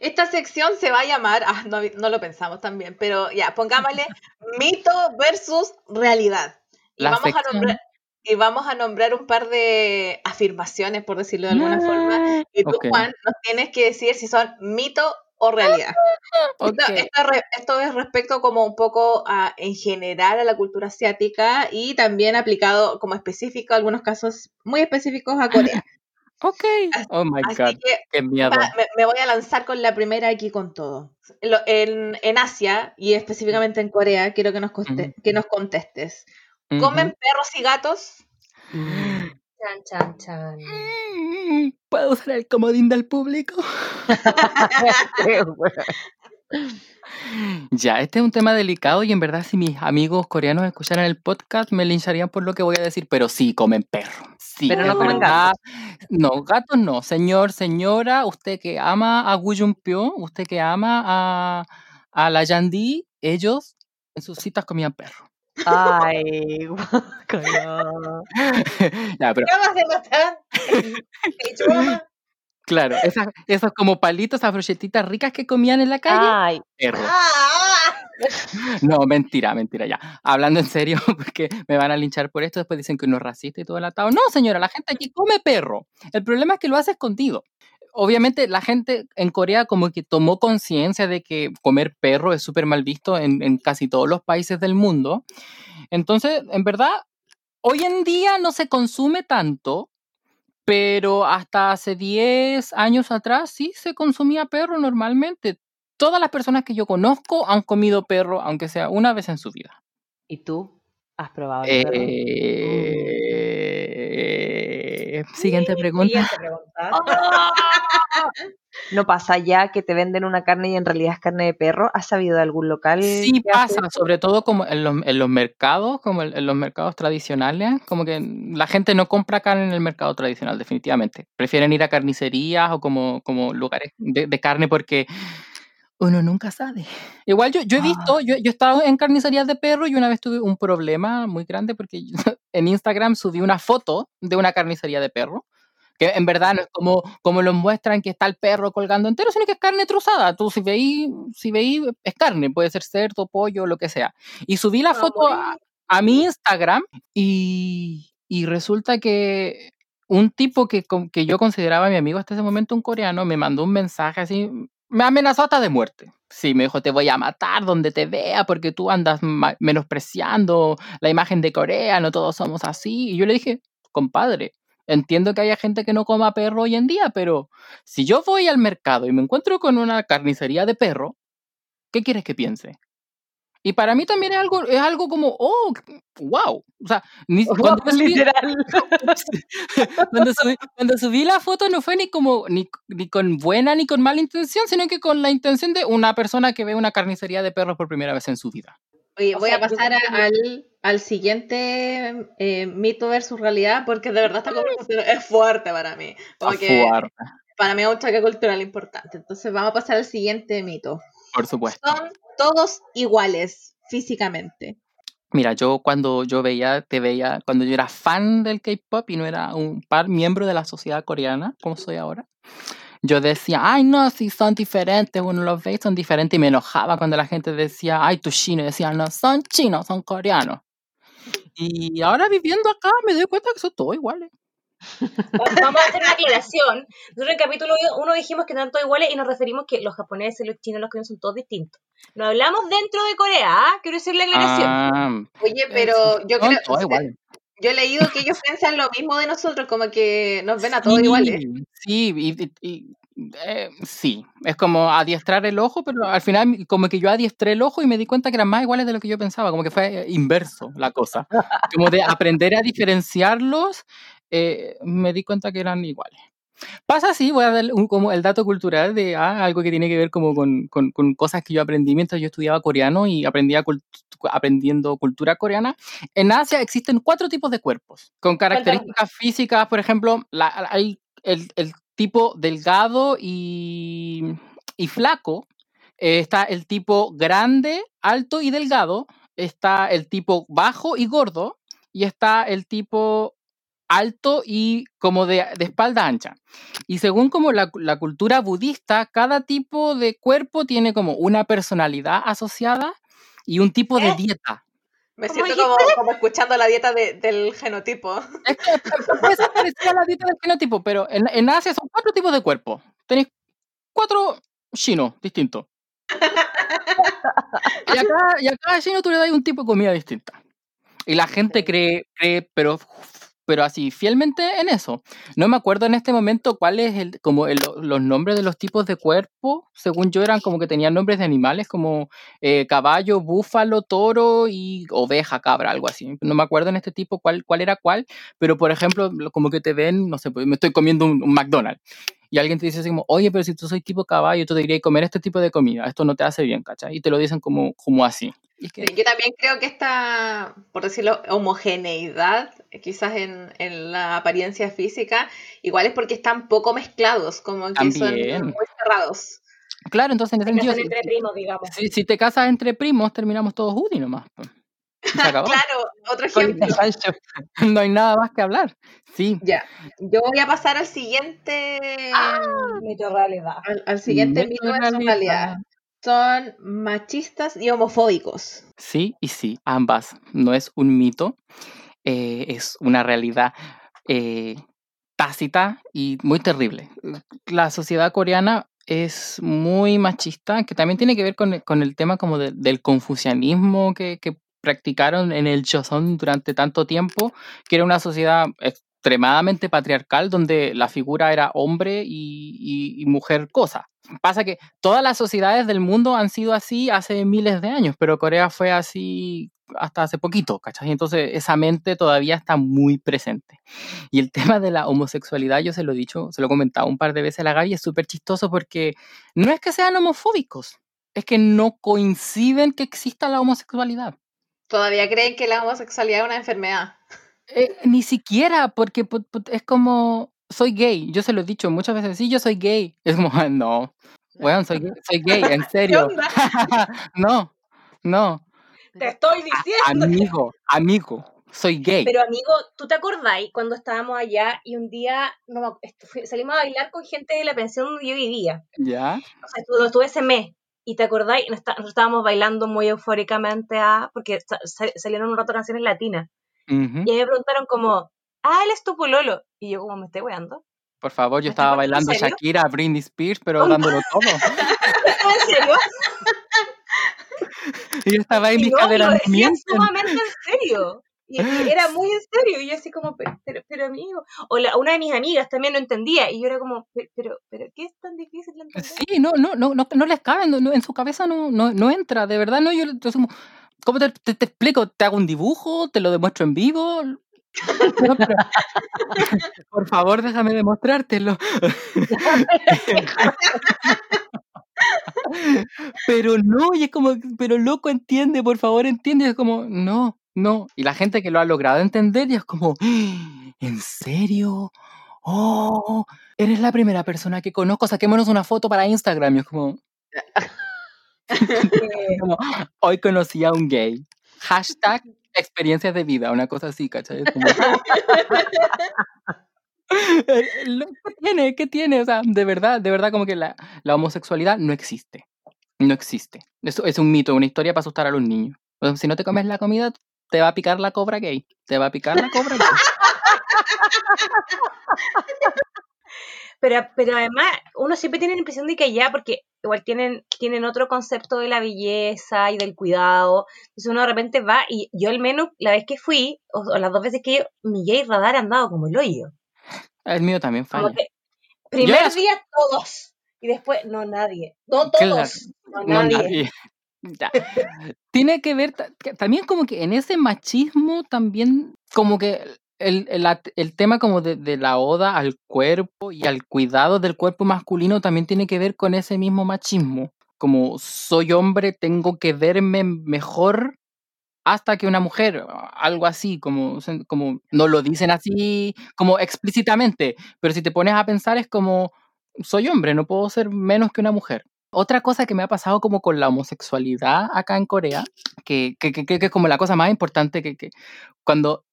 Esta sección se va a llamar, ah, no, no lo pensamos también, pero ya, pongámosle mito versus realidad. Y La vamos, a nombrar, y vamos a nombrar un par de afirmaciones, por decirlo de alguna forma. Y tú. Juan, nos tienes que decir si son mito o realidad. Esto, esto es re- esto es respecto como un poco a, en general a la cultura asiática y también aplicado como específico a algunos casos muy específicos a Corea. Ok. Oh my Así God. que Qué miedo. Me, me voy a lanzar con la primera aquí con todo. Lo- en, en Asia y específicamente en Corea, quiero que nos, coste- que nos contestes. ¿Comen perros y gatos? Chan, chan, chan. ¿Puedo usar el comodín del público? Ya, este es un tema delicado y en verdad si mis amigos coreanos escucharan el podcast me lincharían por lo que voy a decir, pero sí comen perro. Sí, Pero no comen verdad. No, gatos no. Señor, señora, usted que ama a Junpyo, usted que ama a, a la Yandi, ellos en sus citas comían perro. Ay, guácala. ya, pero ¿Qué vas a matar? Claro, esas, esos como palitos, esas brochetitas ricas que comían en la calle, Ay, perro. Ah, No, mentira, mentira, ya. Hablando en serio, porque me van a linchar por esto, después dicen que uno es racista y todo el atado. No, señora, la gente aquí come perro. El problema es que lo hace escondido. Obviamente la gente en Corea como que tomó conciencia de que comer perro es súper mal visto en, en casi todos los países del mundo. Entonces, en verdad, hoy en día no se consume tanto, pero hasta hace 10 años atrás sí se consumía perro normalmente. Todas las personas que yo conozco han comido perro, aunque sea una vez en su vida. ¿y tú? ¿Has probado el perro? Eh, Siguiente pregunta. Siguiente pregunta. ¿No pasa ya que te venden una carne y en realidad es carne de perro? ¿Has sabido de algún local? Sí pasa, sobre todo como en los, en los mercados, como en, en los mercados tradicionales, como que la gente no compra carne en el mercado tradicional, definitivamente. Prefieren ir a carnicerías o como, como lugares de, de carne porque uno nunca sabe. Igual yo, yo he visto, yo, yo he estado en carnicerías de perro y una vez tuve un problema muy grande porque yo en Instagram subí una foto de una carnicería de perro. Que en verdad no es como, como lo muestran que está el perro colgando entero, sino que es carne trozada. Tú si veí, si veí, es carne, puede ser cerdo, pollo, lo que sea. Y subí la Ah, foto a, a mi Instagram y, y resulta que un tipo que, que yo consideraba mi amigo hasta ese momento, un coreano, me mandó un mensaje así, me amenazó hasta de muerte. Sí, me dijo, te voy a matar donde te vea porque tú andas menospreciando la imagen de Corea, no todos somos así. Y yo le dije, compadre, entiendo que haya gente que no coma perro hoy en día, pero si yo voy al mercado y me encuentro con una carnicería de perro, ¿qué quieres que piense? Y para mí también es algo, es algo como, oh, wow. O sea, ni, cuando, subí, Literal. cuando, subí, cuando subí la foto no fue ni como ni, ni con buena ni con mala intención, sino que con la intención de una persona que ve una carnicería de perros por primera vez en su vida. Oye, O voy sea, a pasar a- al, al siguiente eh, mito versus realidad porque de verdad esta conversación es fuerte para mí. Como Está que fuerte, para mí es un choque cultural importante. Entonces vamos a pasar al siguiente mito. Por supuesto. Son todos iguales físicamente. Mira, yo cuando yo veía, te veía, cuando yo era fan del K-pop y no era un par miembro de la sociedad coreana, como soy ahora, yo decía, ay, no, si son diferentes, uno los ve, y son diferentes, y me enojaba cuando la gente decía, ay, tú chino, y decía, no, son chinos, son coreanos. Y ahora viviendo acá me doy cuenta que son todos iguales. Vamos a hacer una aclaración. Nosotros en el capítulo 1 dijimos que eran todos iguales y nos referimos que los japoneses, los chinos, los coreanos son todos distintos. No hablamos dentro de Corea, ¿ah? quiero decir la aclaración. Ah, Oye, pero yo creo, todos iguales. yo he leído que ellos piensan lo mismo de nosotros, como que nos ven a todos iguales. Sí, y, y- y, eh, sí, es como adiestrar el ojo, pero al final como que yo adiestré el ojo y me di cuenta que eran más iguales de lo que yo pensaba, como que fue eh, inverso la cosa. Como de aprender a diferenciarlos, eh, me di cuenta que eran iguales. Pasa así, voy a dar un- como el dato cultural de ah, algo que tiene que ver como con, con- con cosas que yo aprendí mientras yo estudiaba coreano y aprendía cult- aprendiendo cultura coreana. En Asia existen cuatro tipos de cuerpos con características físicas, por ejemplo, la- hay el, el tipo delgado y, y flaco, eh, está el tipo grande, alto y delgado, está el tipo bajo y gordo y está el tipo alto y como de, de espalda ancha. Y según como la, la cultura budista, cada tipo de cuerpo tiene como una personalidad asociada y un tipo de ¿Eh? dieta. Me ¿Cómo siento como, como escuchando la dieta de- del genotipo. Es que puede ser parecida a la dieta del genotipo, pero en, en Asia son cuatro tipos de cuerpo. Tenéis cuatro chinos distintos. Y acá, y a cada chino tú le das un tipo de comida distinta. Y la gente cree, cree pero, pero así, fielmente en eso. No me acuerdo en este momento cuál es el, como el- los nombres de los tipos de cuerpo. Según yo eran como que tenían nombres de animales como eh, caballo, búfalo, toro y oveja, cabra, algo así. No me acuerdo en este tipo cuál, cuál era cuál, pero por ejemplo, lo- como que te ven, no sé, pues, me estoy comiendo un, un McDonald's. Y alguien te dice así como, oye, pero si tú soy tipo caballo, tú deberías comer este tipo de comida, esto no te hace bien, ¿cachai? Y te lo dicen como, como así. Y yo también creo que esta, por decirlo, homogeneidad, eh, quizás en, en la apariencia física, igual es porque están poco mezclados, como que También. son muy cerrados. claro, entonces en ese Se sentido, casan si, entre primos, digamos. si- si te casas entre primos, terminamos todos UDI nomás. Se acabó. Claro, otro ejemplo. este no hay nada más que hablar. Sí. Ya, yo voy a pasar al siguiente, Mito realidad. al, al siguiente Mito mito de realidad. realidad. Son machistas y homofóbicos. Sí y sí, ambas. No es un mito, eh, es una realidad eh, tácita y muy terrible. La sociedad coreana es muy machista, que también tiene que ver con, el- con el tema como de- del confucianismo que, que practicaron en el Joseon durante tanto tiempo, que era una sociedad extremadamente patriarcal donde la figura era hombre y, mujer cosa. Pasa que todas las sociedades del mundo han sido así hace miles de años, pero Corea fue así hasta hace poquito, ¿cachai? Entonces esa mente todavía está muy presente. Y el tema de la homosexualidad, yo se lo he dicho, se lo he comentado un par de veces a la Gaby, es súper chistoso porque no es que sean homofóbicos, es que no coinciden que exista la homosexualidad. Todavía creen que la homosexualidad es una enfermedad. Eh, ni siquiera, porque es como, soy gay, yo se lo he dicho muchas veces, sí, yo soy gay. Es como, no, weón, soy, gay- soy gay, en ¿Qué serio. no, no, Te estoy diciendo. amigo, amigo, soy gay. Pero amigo, ¿tú te acordáis cuando estábamos allá y un día no, salimos a bailar con gente de la pensión donde yo vivía? ¿Ya? O sea, estuve ese mes. ¿Y te acordáis? Nosotros estábamos bailando muy eufóricamente a, porque sa- sa- salieron un rato canciones latinas. Ujú. Y ahí me preguntaron como, ah, él es tu pololo. Y yo como, me estoy weando. Por favor, yo ¿Me estaba bailando? Shakira, Britney Spears, pero dándolo todo. ¿En serio? Y yo estaba ahí Y mis no, caderas sumamente en serio. Y, era muy en serio. Y yo así como, pero, pero, pero, amigo. O la- una de mis amigas también no entendía. Y yo era como, pero, pero, pero ¿qué es tan difícil de entender? Sí, no, no, no, no, no les cabe, no, no, en su cabeza no, no, no entra, de verdad, no, yo, yo como, ¿cómo te, te- explico? ¿Te hago un dibujo? ¿Te lo demuestro en vivo? Por favor, déjame demostrártelo. pero no, y es como, pero loco, entiende, por favor, entiende, y es como, no, no. Y la gente que lo ha logrado entender, y es como, ¿en serio? Oh, eres la primera persona que conozco, saquémonos una foto para Instagram. Y es como, como, hoy conocí a un gay. Hashtag experiencias de vida, una cosa así, ¿cachai? Como- Eh, lo- ¿Qué tiene? ¿Qué tiene? O sea, de verdad, de verdad, como que la, la homosexualidad no existe. No existe. Eso es un mito, una historia para asustar a los niños. O sea, si no te comes la comida, te va a picar la cobra gay. Te va a picar la cobra gay. Pero, pero además, uno siempre tiene la impresión de que allá, porque igual tienen, tienen otro concepto de la belleza y del cuidado. Entonces uno de repente va, y yo al menos la vez que fui, o, las dos veces que yo, mi gay radar ha andado como el hoyo. El mío también falla. primer día todos, y después no nadie. No todos, no, nadie. Tiene que ver también como que en ese machismo también como que el, el, tema como de, la oda al cuerpo y al cuidado del cuerpo masculino también tiene que ver con ese mismo machismo. Como soy hombre, tengo que verme mejor hasta que una mujer, algo así, como, como no lo dicen así como explícitamente, pero si te pones a pensar es como soy hombre, no puedo ser menos que una mujer. Otra cosa que me ha pasado como con la homosexualidad acá en Corea, que, que, que, que es como la cosa más importante que, que cuando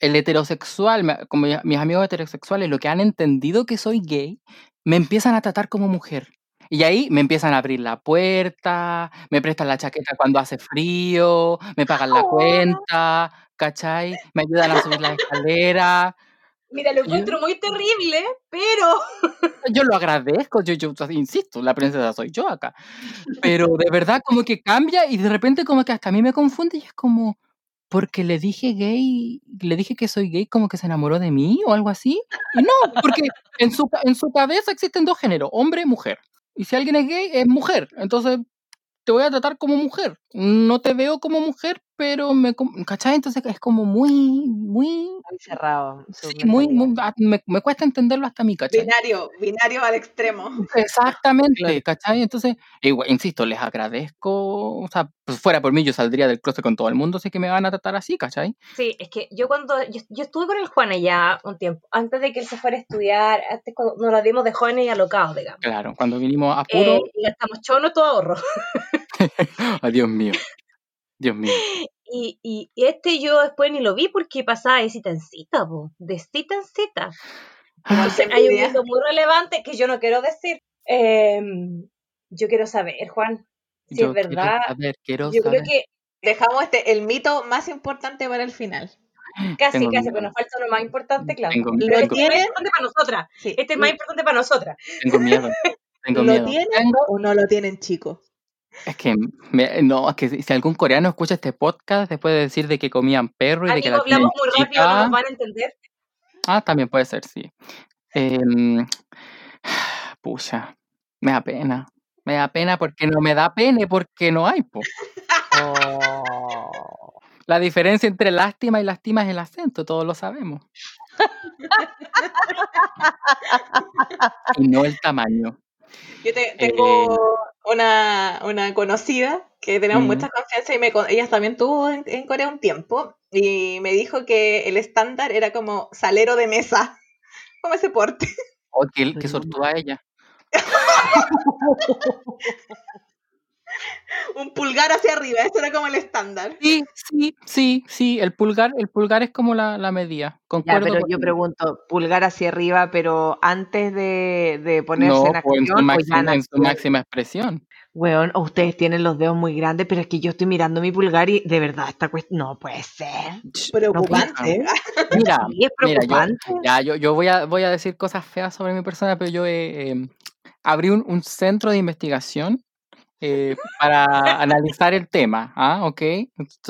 el heterosexual, como mis amigos heterosexuales, lo que han entendido que soy gay, me empiezan a tratar como mujer. Y ahí me empiezan a abrir la puerta, me prestan la chaqueta cuando hace frío, me pagan la cuenta, ¿cachai? Me ayudan a subir la escalera. Mira, lo encuentro muy terrible, pero... Yo lo agradezco, yo, yo insisto, la princesa soy yo acá. Pero de verdad como que cambia y de repente como que hasta a mí me confunde y es como, porque le dije gay, le dije que soy gay como que se enamoró de mí o algo así. Y no, porque en su, en su cabeza existen dos géneros, hombre y mujer. Y si alguien es gay, es mujer. Entonces, te voy a tratar como mujer. No te veo como mujer, pero me, ¿cachai? Entonces es como muy, muy... Muy cerrado. Sí, muy, ah, me, me, cuesta entenderlo hasta a mí, ¿cachai? Binario, binario al extremo. Exactamente, ¿cachai? Entonces, igual, insisto, les agradezco, o sea, pues fuera por mí yo saldría del closet con todo el mundo, sé que me van a tratar así, ¿cachai? Sí, es que yo cuando, yo, estuve con el Juan allá un tiempo, antes de que él se fuera a estudiar, antes cuando nos lo dimos de jóvenes y alocados, digamos. Claro, cuando vinimos a puro... Eh, y gastamos chono todo ahorro. Ay, Dios mío. Dios mío. Y, y, este yo después ni lo vi porque pasaba de cita en cita, de cita en cita. Ah, hay un punto muy relevante que yo no quiero decir. Em, yo quiero saber, Juan, si es verdad. Quiero yo creo que dejamos este el mito más importante para el final. Casi, casi, pero nos falta lo más importante, claro. Tengo, es más importante para nosotras. Este es más importante para nosotras. Tengo miedo. Tengo ¿Lo tienen o no lo tienen, chicos? Es que, no, es que si algún coreano escucha este podcast después de decir de que comían perro y de que la hablamos muy rápido, no nos van a entender. Ah, también puede ser, sí. Eh, pucha, me da pena. Me da pena porque no me da pena porque no hay, po. Oh. La diferencia entre lástima y lástima es el acento, todos lo sabemos. y no el tamaño. Yo tengo eh, una, una, conocida que tenemos mucha confianza y me, ella también estuvo en, Corea un tiempo y me dijo que el estándar era como salero de mesa, como ese porte. Oh, qué, qué sortuda ella. un pulgar hacia arriba, eso era como el estándar. Sí, sí, sí, sí, el pulgar, el pulgar es como la, la medida. Ya, pero yo pregunto, pulgar hacia arriba, pero antes de, de ponerse en acción. en su, máxima, en su máxima expresión. Weón, ustedes tienen los dedos muy grandes, pero es que yo estoy mirando mi pulgar y de verdad esta cuestión no puede ser. Preocupante. mira, es preocupante. yo, ya, yo, yo, voy, a, voy a decir cosas feas sobre mi persona, pero yo eh, abrí un, un, centro de investigación eh, para analizar el tema, ¿ah? ¿ok?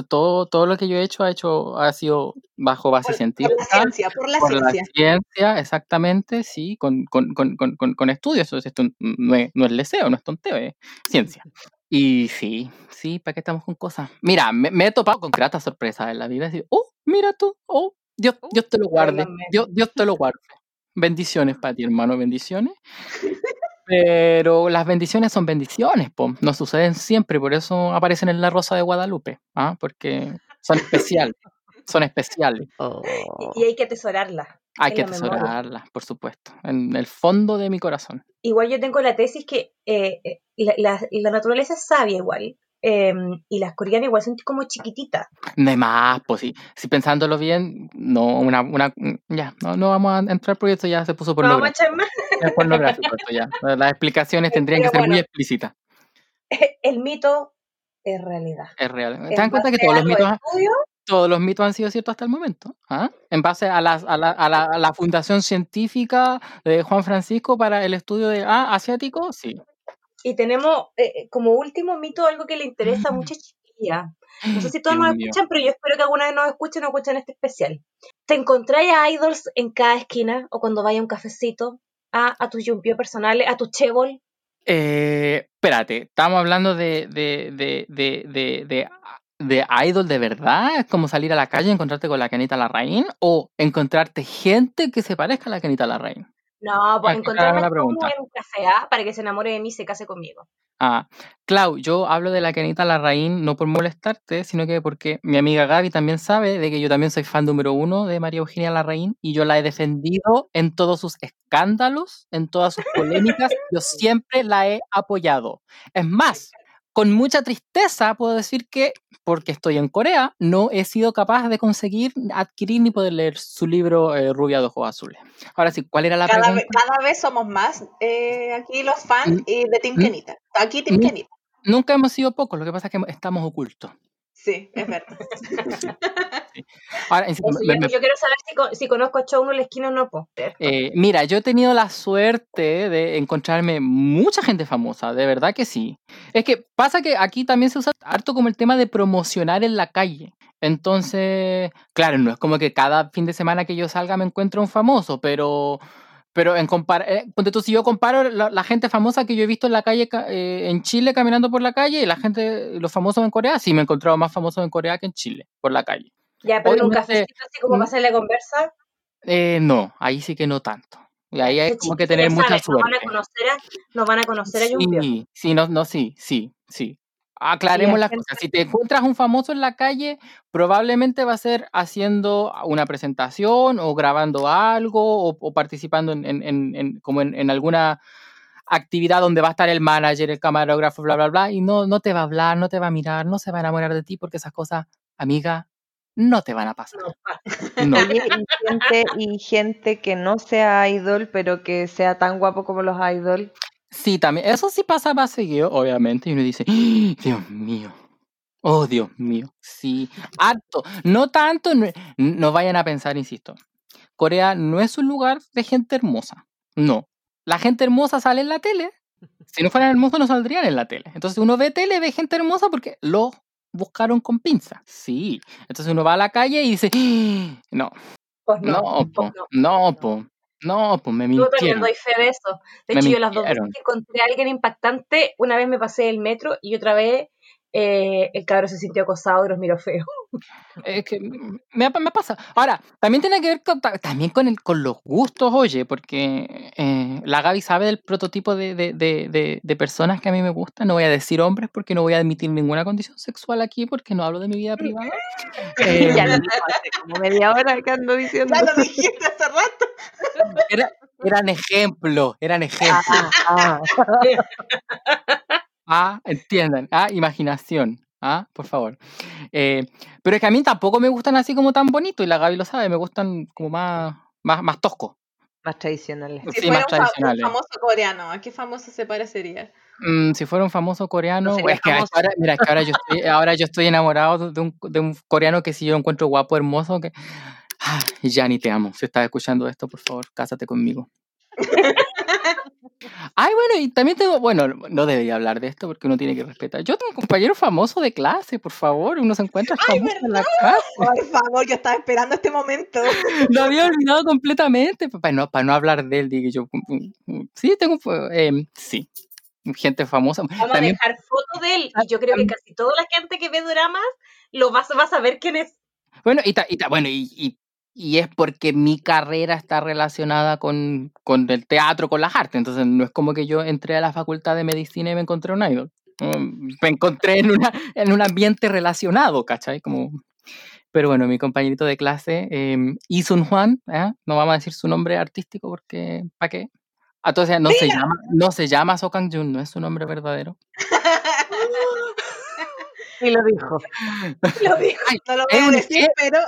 Todo, todo lo que yo he hecho ha, hecho, ha sido bajo base científica. Por la ciencia, por la ciencia. ciencia, exactamente, sí, con, con, con, con estudios. Esto no es, no es leseo, no es tonteo, es ciencia. Y sí, sí, ¿para qué estamos con cosas? Mira, me, he topado con gratas sorpresas en la vida. Decir, oh, mira tú, oh, Dios, uh, Dios te lo guarde, Dios, Dios te lo guarde. Bendiciones para ti, hermano, bendiciones. Pero las bendiciones son bendiciones, po. no suceden siempre, por eso aparecen en la Rosa de Guadalupe, ¿ah? porque son especiales, son especiales. Y hay que atesorarlas. Hay que atesorarlas, por supuesto, en el fondo de mi corazón. Igual yo tengo la tesis que eh, eh, la, la, naturaleza es sabia igual, Em, y las coreanas igual son como chiquititas. No hay más, pues sí. Si pensándolo bien, no, una, una, ya, no, no vamos a entrar porque esto ya se puso por no vamos a más. Ya. Las explicaciones tendrían que ser muy explícitas. El mito es realidad. Es real. ¿Te dan cuenta que todos los mitos... todos los mitos han sido ciertos hasta el momento. ¿ah? En base a, las- a la, a la- a la fundación científica de Juan Francisco para el estudio de ah, asiático, sí. Y tenemos eh, eh, como último mito algo que le interesa a muchas chiquillas. No sé si todos Dios nos escuchan, pero yo espero que alguna vez nos escuchen o escuchen este especial. ¿Te encontráis a idols en cada esquina o cuando vaya a un cafecito? A, tus yumpio personales, a tu chebol. Eh, espérate, ¿estamos hablando de, de, de, de, de, de idol de verdad? ¿Es como salir a la calle y encontrarte con la Canita Larraín? ¿O encontrarte gente que se parezca a la Canita Larraín? No, pues encontrarme la pregunta. en un café ¿ah? para que se enamore de mí y se case conmigo. Ah, Clau, yo hablo de la Kenita Larraín no por molestarte, sino que porque mi amiga Gaby también sabe de que yo también soy fan número uno de María Eugenia Larraín y yo la he defendido en todos sus escándalos, en todas sus polémicas, yo siempre la he apoyado. Es más, con mucha tristeza puedo decir que, porque estoy en Corea, no he sido capaz de conseguir adquirir ni poder leer su libro eh, Rubia de Ojos Azules. Ahora sí, ¿cuál era la Cada, pregunta? cada vez somos más eh, aquí los fans Mm, y de Team mm, Kenita. Aquí Team mm. Kenita. Nunca hemos sido pocos, lo que pasa es que estamos ocultos. Sí, es verdad. Ahora, me- yo, yo quiero saber si, si conozco a Chow en la esquina o no, pues. eh, mira, yo he tenido la suerte de encontrarme mucha gente famosa, de verdad que sí. Es que pasa que aquí también se usa harto como el tema de promocionar en la calle. Entonces, claro, no es como que cada fin de semana que yo salga me encuentro un famoso, pero, pero en compar eh, tú, si yo comparo la, la gente famosa que yo he visto en la calle ca- eh, en Chile caminando por la calle y la gente, los famosos en Corea, sí me he encontrado más famosos en Corea que en Chile, por la calle. Ya, pero un cafecito así como mm, para hacerle conversa. Eh, no, ahí sí que no tanto. Y ahí hay como que tener mucha nos van a suerte. conocer a, nos van a conocer a Yumpio. Sí, sí, no, no, sí, sí, sí. Aclaremos las gente- cosas. Si te encuentras un famoso en la calle, probablemente va a ser haciendo una presentación o grabando algo o, o participando en, en- en- en- como en alguna actividad donde va a estar el manager, el camarógrafo, bla, bla, bla, y no, no te va a hablar, no te va a mirar, no se va a enamorar de ti porque esas cosas, amiga, no te van a pasar. No, pa- No. Oye, y gente, y gente que no sea idol, pero que sea tan guapo como los idol. Sí, también. Eso sí pasa más seguido, obviamente. Y uno dice, "¡Ah! Dios mío. Oh, Dios mío. Sí, harto. No tanto, no, no vayan a pensar, insisto. Corea no es un lugar de gente hermosa. No. La gente hermosa sale en la tele. Si no fueran hermosos, no saldrían en la tele. Entonces uno ve tele, ve gente hermosa porque lo buscaron con pinza. Sí. Entonces uno va a la calle y dice, "Ah, no, pues no, no, pues po, no. no, po, no, po, me Yo también mintieron. doy fe de eso. De Me hecho, yo las dos veces mintieron. que encontré a alguien impactante, una vez me pasé el metro y otra vez eh, el cabro se sintió acosado y los miró feo. Es que me, ha- me pasa. Ahora, también tiene que ver con, ta- también con, el, con los gustos, oye, porque eh, la Gaby sabe del prototipo de, de, de, de, de personas que a mí me gustan. No voy a decir hombres porque no voy a admitir ninguna condición sexual aquí porque no hablo de mi vida privada. Eh, ya lo dijo hace como media hora que ando diciendo. Ya lo dijiste hace rato. era- eran ejemplos, eran ejemplos. Ah, ah. Ah, entiendan. Ah, imaginación. Ah, por favor. Eh, pero es que a mí tampoco me gustan así como tan bonitos y la Gaby lo sabe, me gustan como más, más, más toscos. Más tradicionales. Si Sí, fuera más un, famoso coreano, ¿a qué famoso se parecería? Mm, si fuera un famoso coreano, es que ahora, mira, es que ahora yo estoy, ahora yo estoy enamorado de un, de un coreano que si yo lo encuentro guapo, hermoso, que ah, Yanni, te amo. Si estás escuchando esto, por favor, cásate conmigo. Ay, bueno, y también tengo, bueno, no debería hablar de esto porque uno tiene que respetar. Yo tengo un compañero famoso de clase, por favor, uno se encuentra Ay, famoso en la clase. Por favor, yo estaba esperando este momento. Lo había olvidado completamente, para no, para no hablar de él, digo yo. mm, mm, Sí, tengo, eh, sí, gente famosa. Vamos También a dejar fotos de él y yo creo que casi toda la gente que ve dramas lo va, va a saber quién es. Bueno, y, ta- y ta- bueno, y, y- y es porque mi carrera está relacionada con, con el teatro, con las artes. Entonces, no es como que yo entré a la facultad de medicina y me encontré un idol. Mm, Me encontré en, una, en un ambiente relacionado, ¿cachai? Como... Pero bueno, mi compañerito de clase, eh, Isun Juan, ¿eh? no vamos a decir su nombre artístico porque, ¿para qué? Entonces, no se llama, no se llama So Kang Jun, no es su nombre verdadero. Y lo dijo. Lo dijo. No lo voy a decir, pero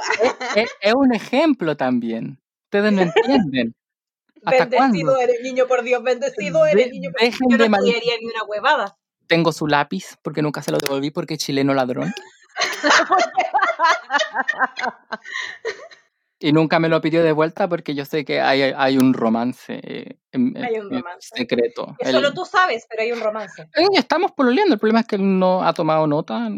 es, es un ejemplo también. Ustedes no entienden. ¿Hasta Bendecido cuándo? eres, niño, por Dios, bendecido De- eres, niño. Dejen Yo no de ni una huevada. Tengo su lápiz porque nunca se lo devolví porque es chileno ladrón. Y nunca me lo pidió de vuelta porque yo sé que hay, hay un romance, eh, en- Hay un en romance. secreto. Que El- solo tú sabes, pero hay un romance. Eh, estamos pololeando, el problema es que él no ha tomado nota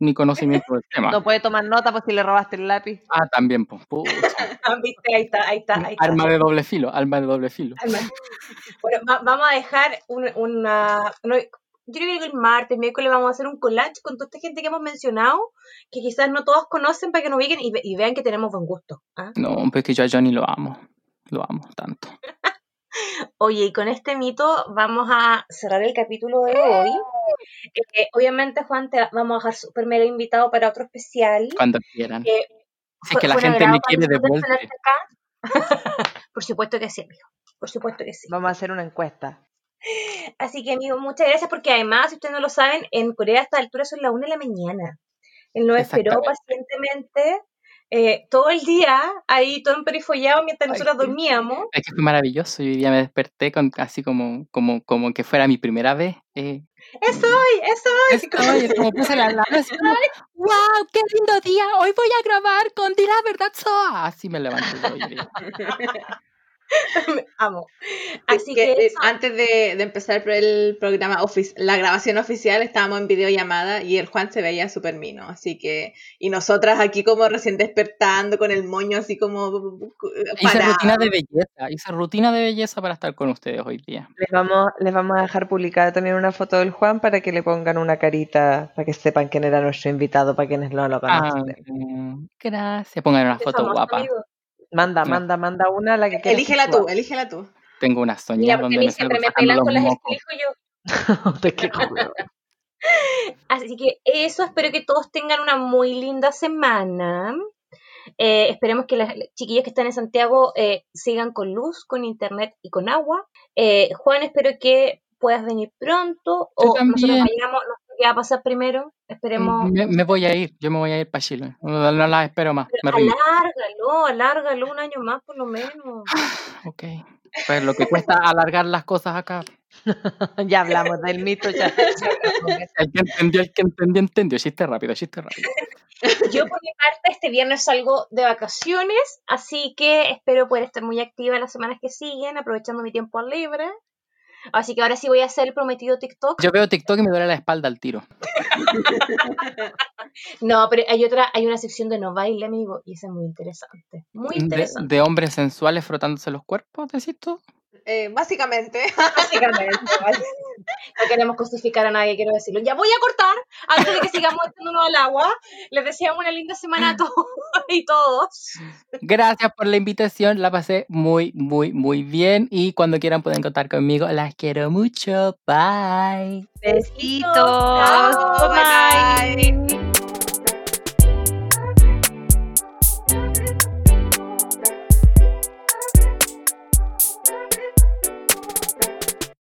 ni conocimiento del tema. No puede tomar nota pues si le robaste el lápiz. Ah, también, pues. ¿Viste? Ahí está, ahí está, ahí está. Arma de doble filo, arma de doble filo. Alma. Bueno, va- vamos a dejar un- una... yo creo que el martes, miércoles vamos a hacer un collage con toda esta gente que hemos mencionado, que quizás no todos conocen para que nos ubiquen y, ve- y vean que tenemos buen gusto. ¿ah? No, pues que yo a Johnny lo amo. Lo amo tanto. Oye, y con este mito vamos a cerrar el capítulo de hoy. Eh, obviamente, Juan, te vamos a dejar súper mega invitado para otro especial. Cuando quieran. que Si es que la gente me quiere de vuelta. Por supuesto que sí, amigo. Por supuesto que sí. Vamos a hacer una encuesta. Así que, amigo, muchas gracias porque además, si ustedes no lo saben, en Corea a esta altura son las 1 de la mañana. Él nos esperó pacientemente eh, todo el día ahí, todo emperifollado mientras Ay, nosotros dormíamos. Es que fue maravilloso. Yo hoy día me desperté con así como, como, como que fuera mi primera vez. Eh, ¡Eso hoy! ¡Eso hoy! Estoy, es como puse la alarma, como, ¡Wow! ¡Qué lindo día! Hoy voy a grabar con Di la verdad Soa. Así me levanté amo. Así que, que, eso. antes de, de empezar el programa, la grabación oficial, estábamos en videollamada y el Juan se veía súper mino, así que, y nosotras aquí como recién despertando con el moño así como eh, Hice rutina de belleza. Hice rutina de belleza para estar con ustedes hoy día. Les vamos, les vamos a dejar publicada también una foto del Juan para que le pongan una carita, para que sepan quién era nuestro invitado, para quienes no lo Ah, conocen. gracias. Pongan una foto guapa. amigo. Manda, No. manda, manda una, la que quieras. Elígela tú, elígela tú. Tengo una Mira, soñada porque donde a mí me siempre me sacando pelan los con las yo. Te quejo. Así que eso, espero que todos tengan una muy linda semana. Eh, esperemos que las chiquillas que están en Santiago eh, sigan con luz, con internet y con agua. Eh, Juan, espero que puedas venir pronto. O nosotros vayamos, qué va a pasar primero. Esperemos. Me, me voy a ir, yo me voy a ir para Chile. No, no las espero más. Me alárgalo, alárgalo un año más por lo menos. Ok. Pues lo que cuesta alargar las cosas acá. ya hablamos del mito, ya. El que entendió, el que entendió, entendió. Chiste rápido, chiste rápido. Yo por mi parte este viernes salgo de vacaciones, así que espero poder estar muy activa en las semanas que siguen, aprovechando mi tiempo libre. Así que ahora sí voy a hacer el prometido TikTok. Yo veo TikTok y me duele la espalda al tiro. No, pero hay otra, hay una sección de no baile, amigo, y esa es muy interesante. Muy De, interesante. de hombres sensuales frotándose los cuerpos, ¿decís tú? Eh, básicamente, Básicamente. No queremos cosificar a nadie, quiero decirlo. Ya voy a cortar antes de que sigamos echándonos al agua. Les deseamos una linda semana a todos y todos. Gracias por la invitación, la pasé muy, muy, muy bien. Y cuando quieran pueden contar conmigo. Las quiero mucho. Bye. Besitos. Bye.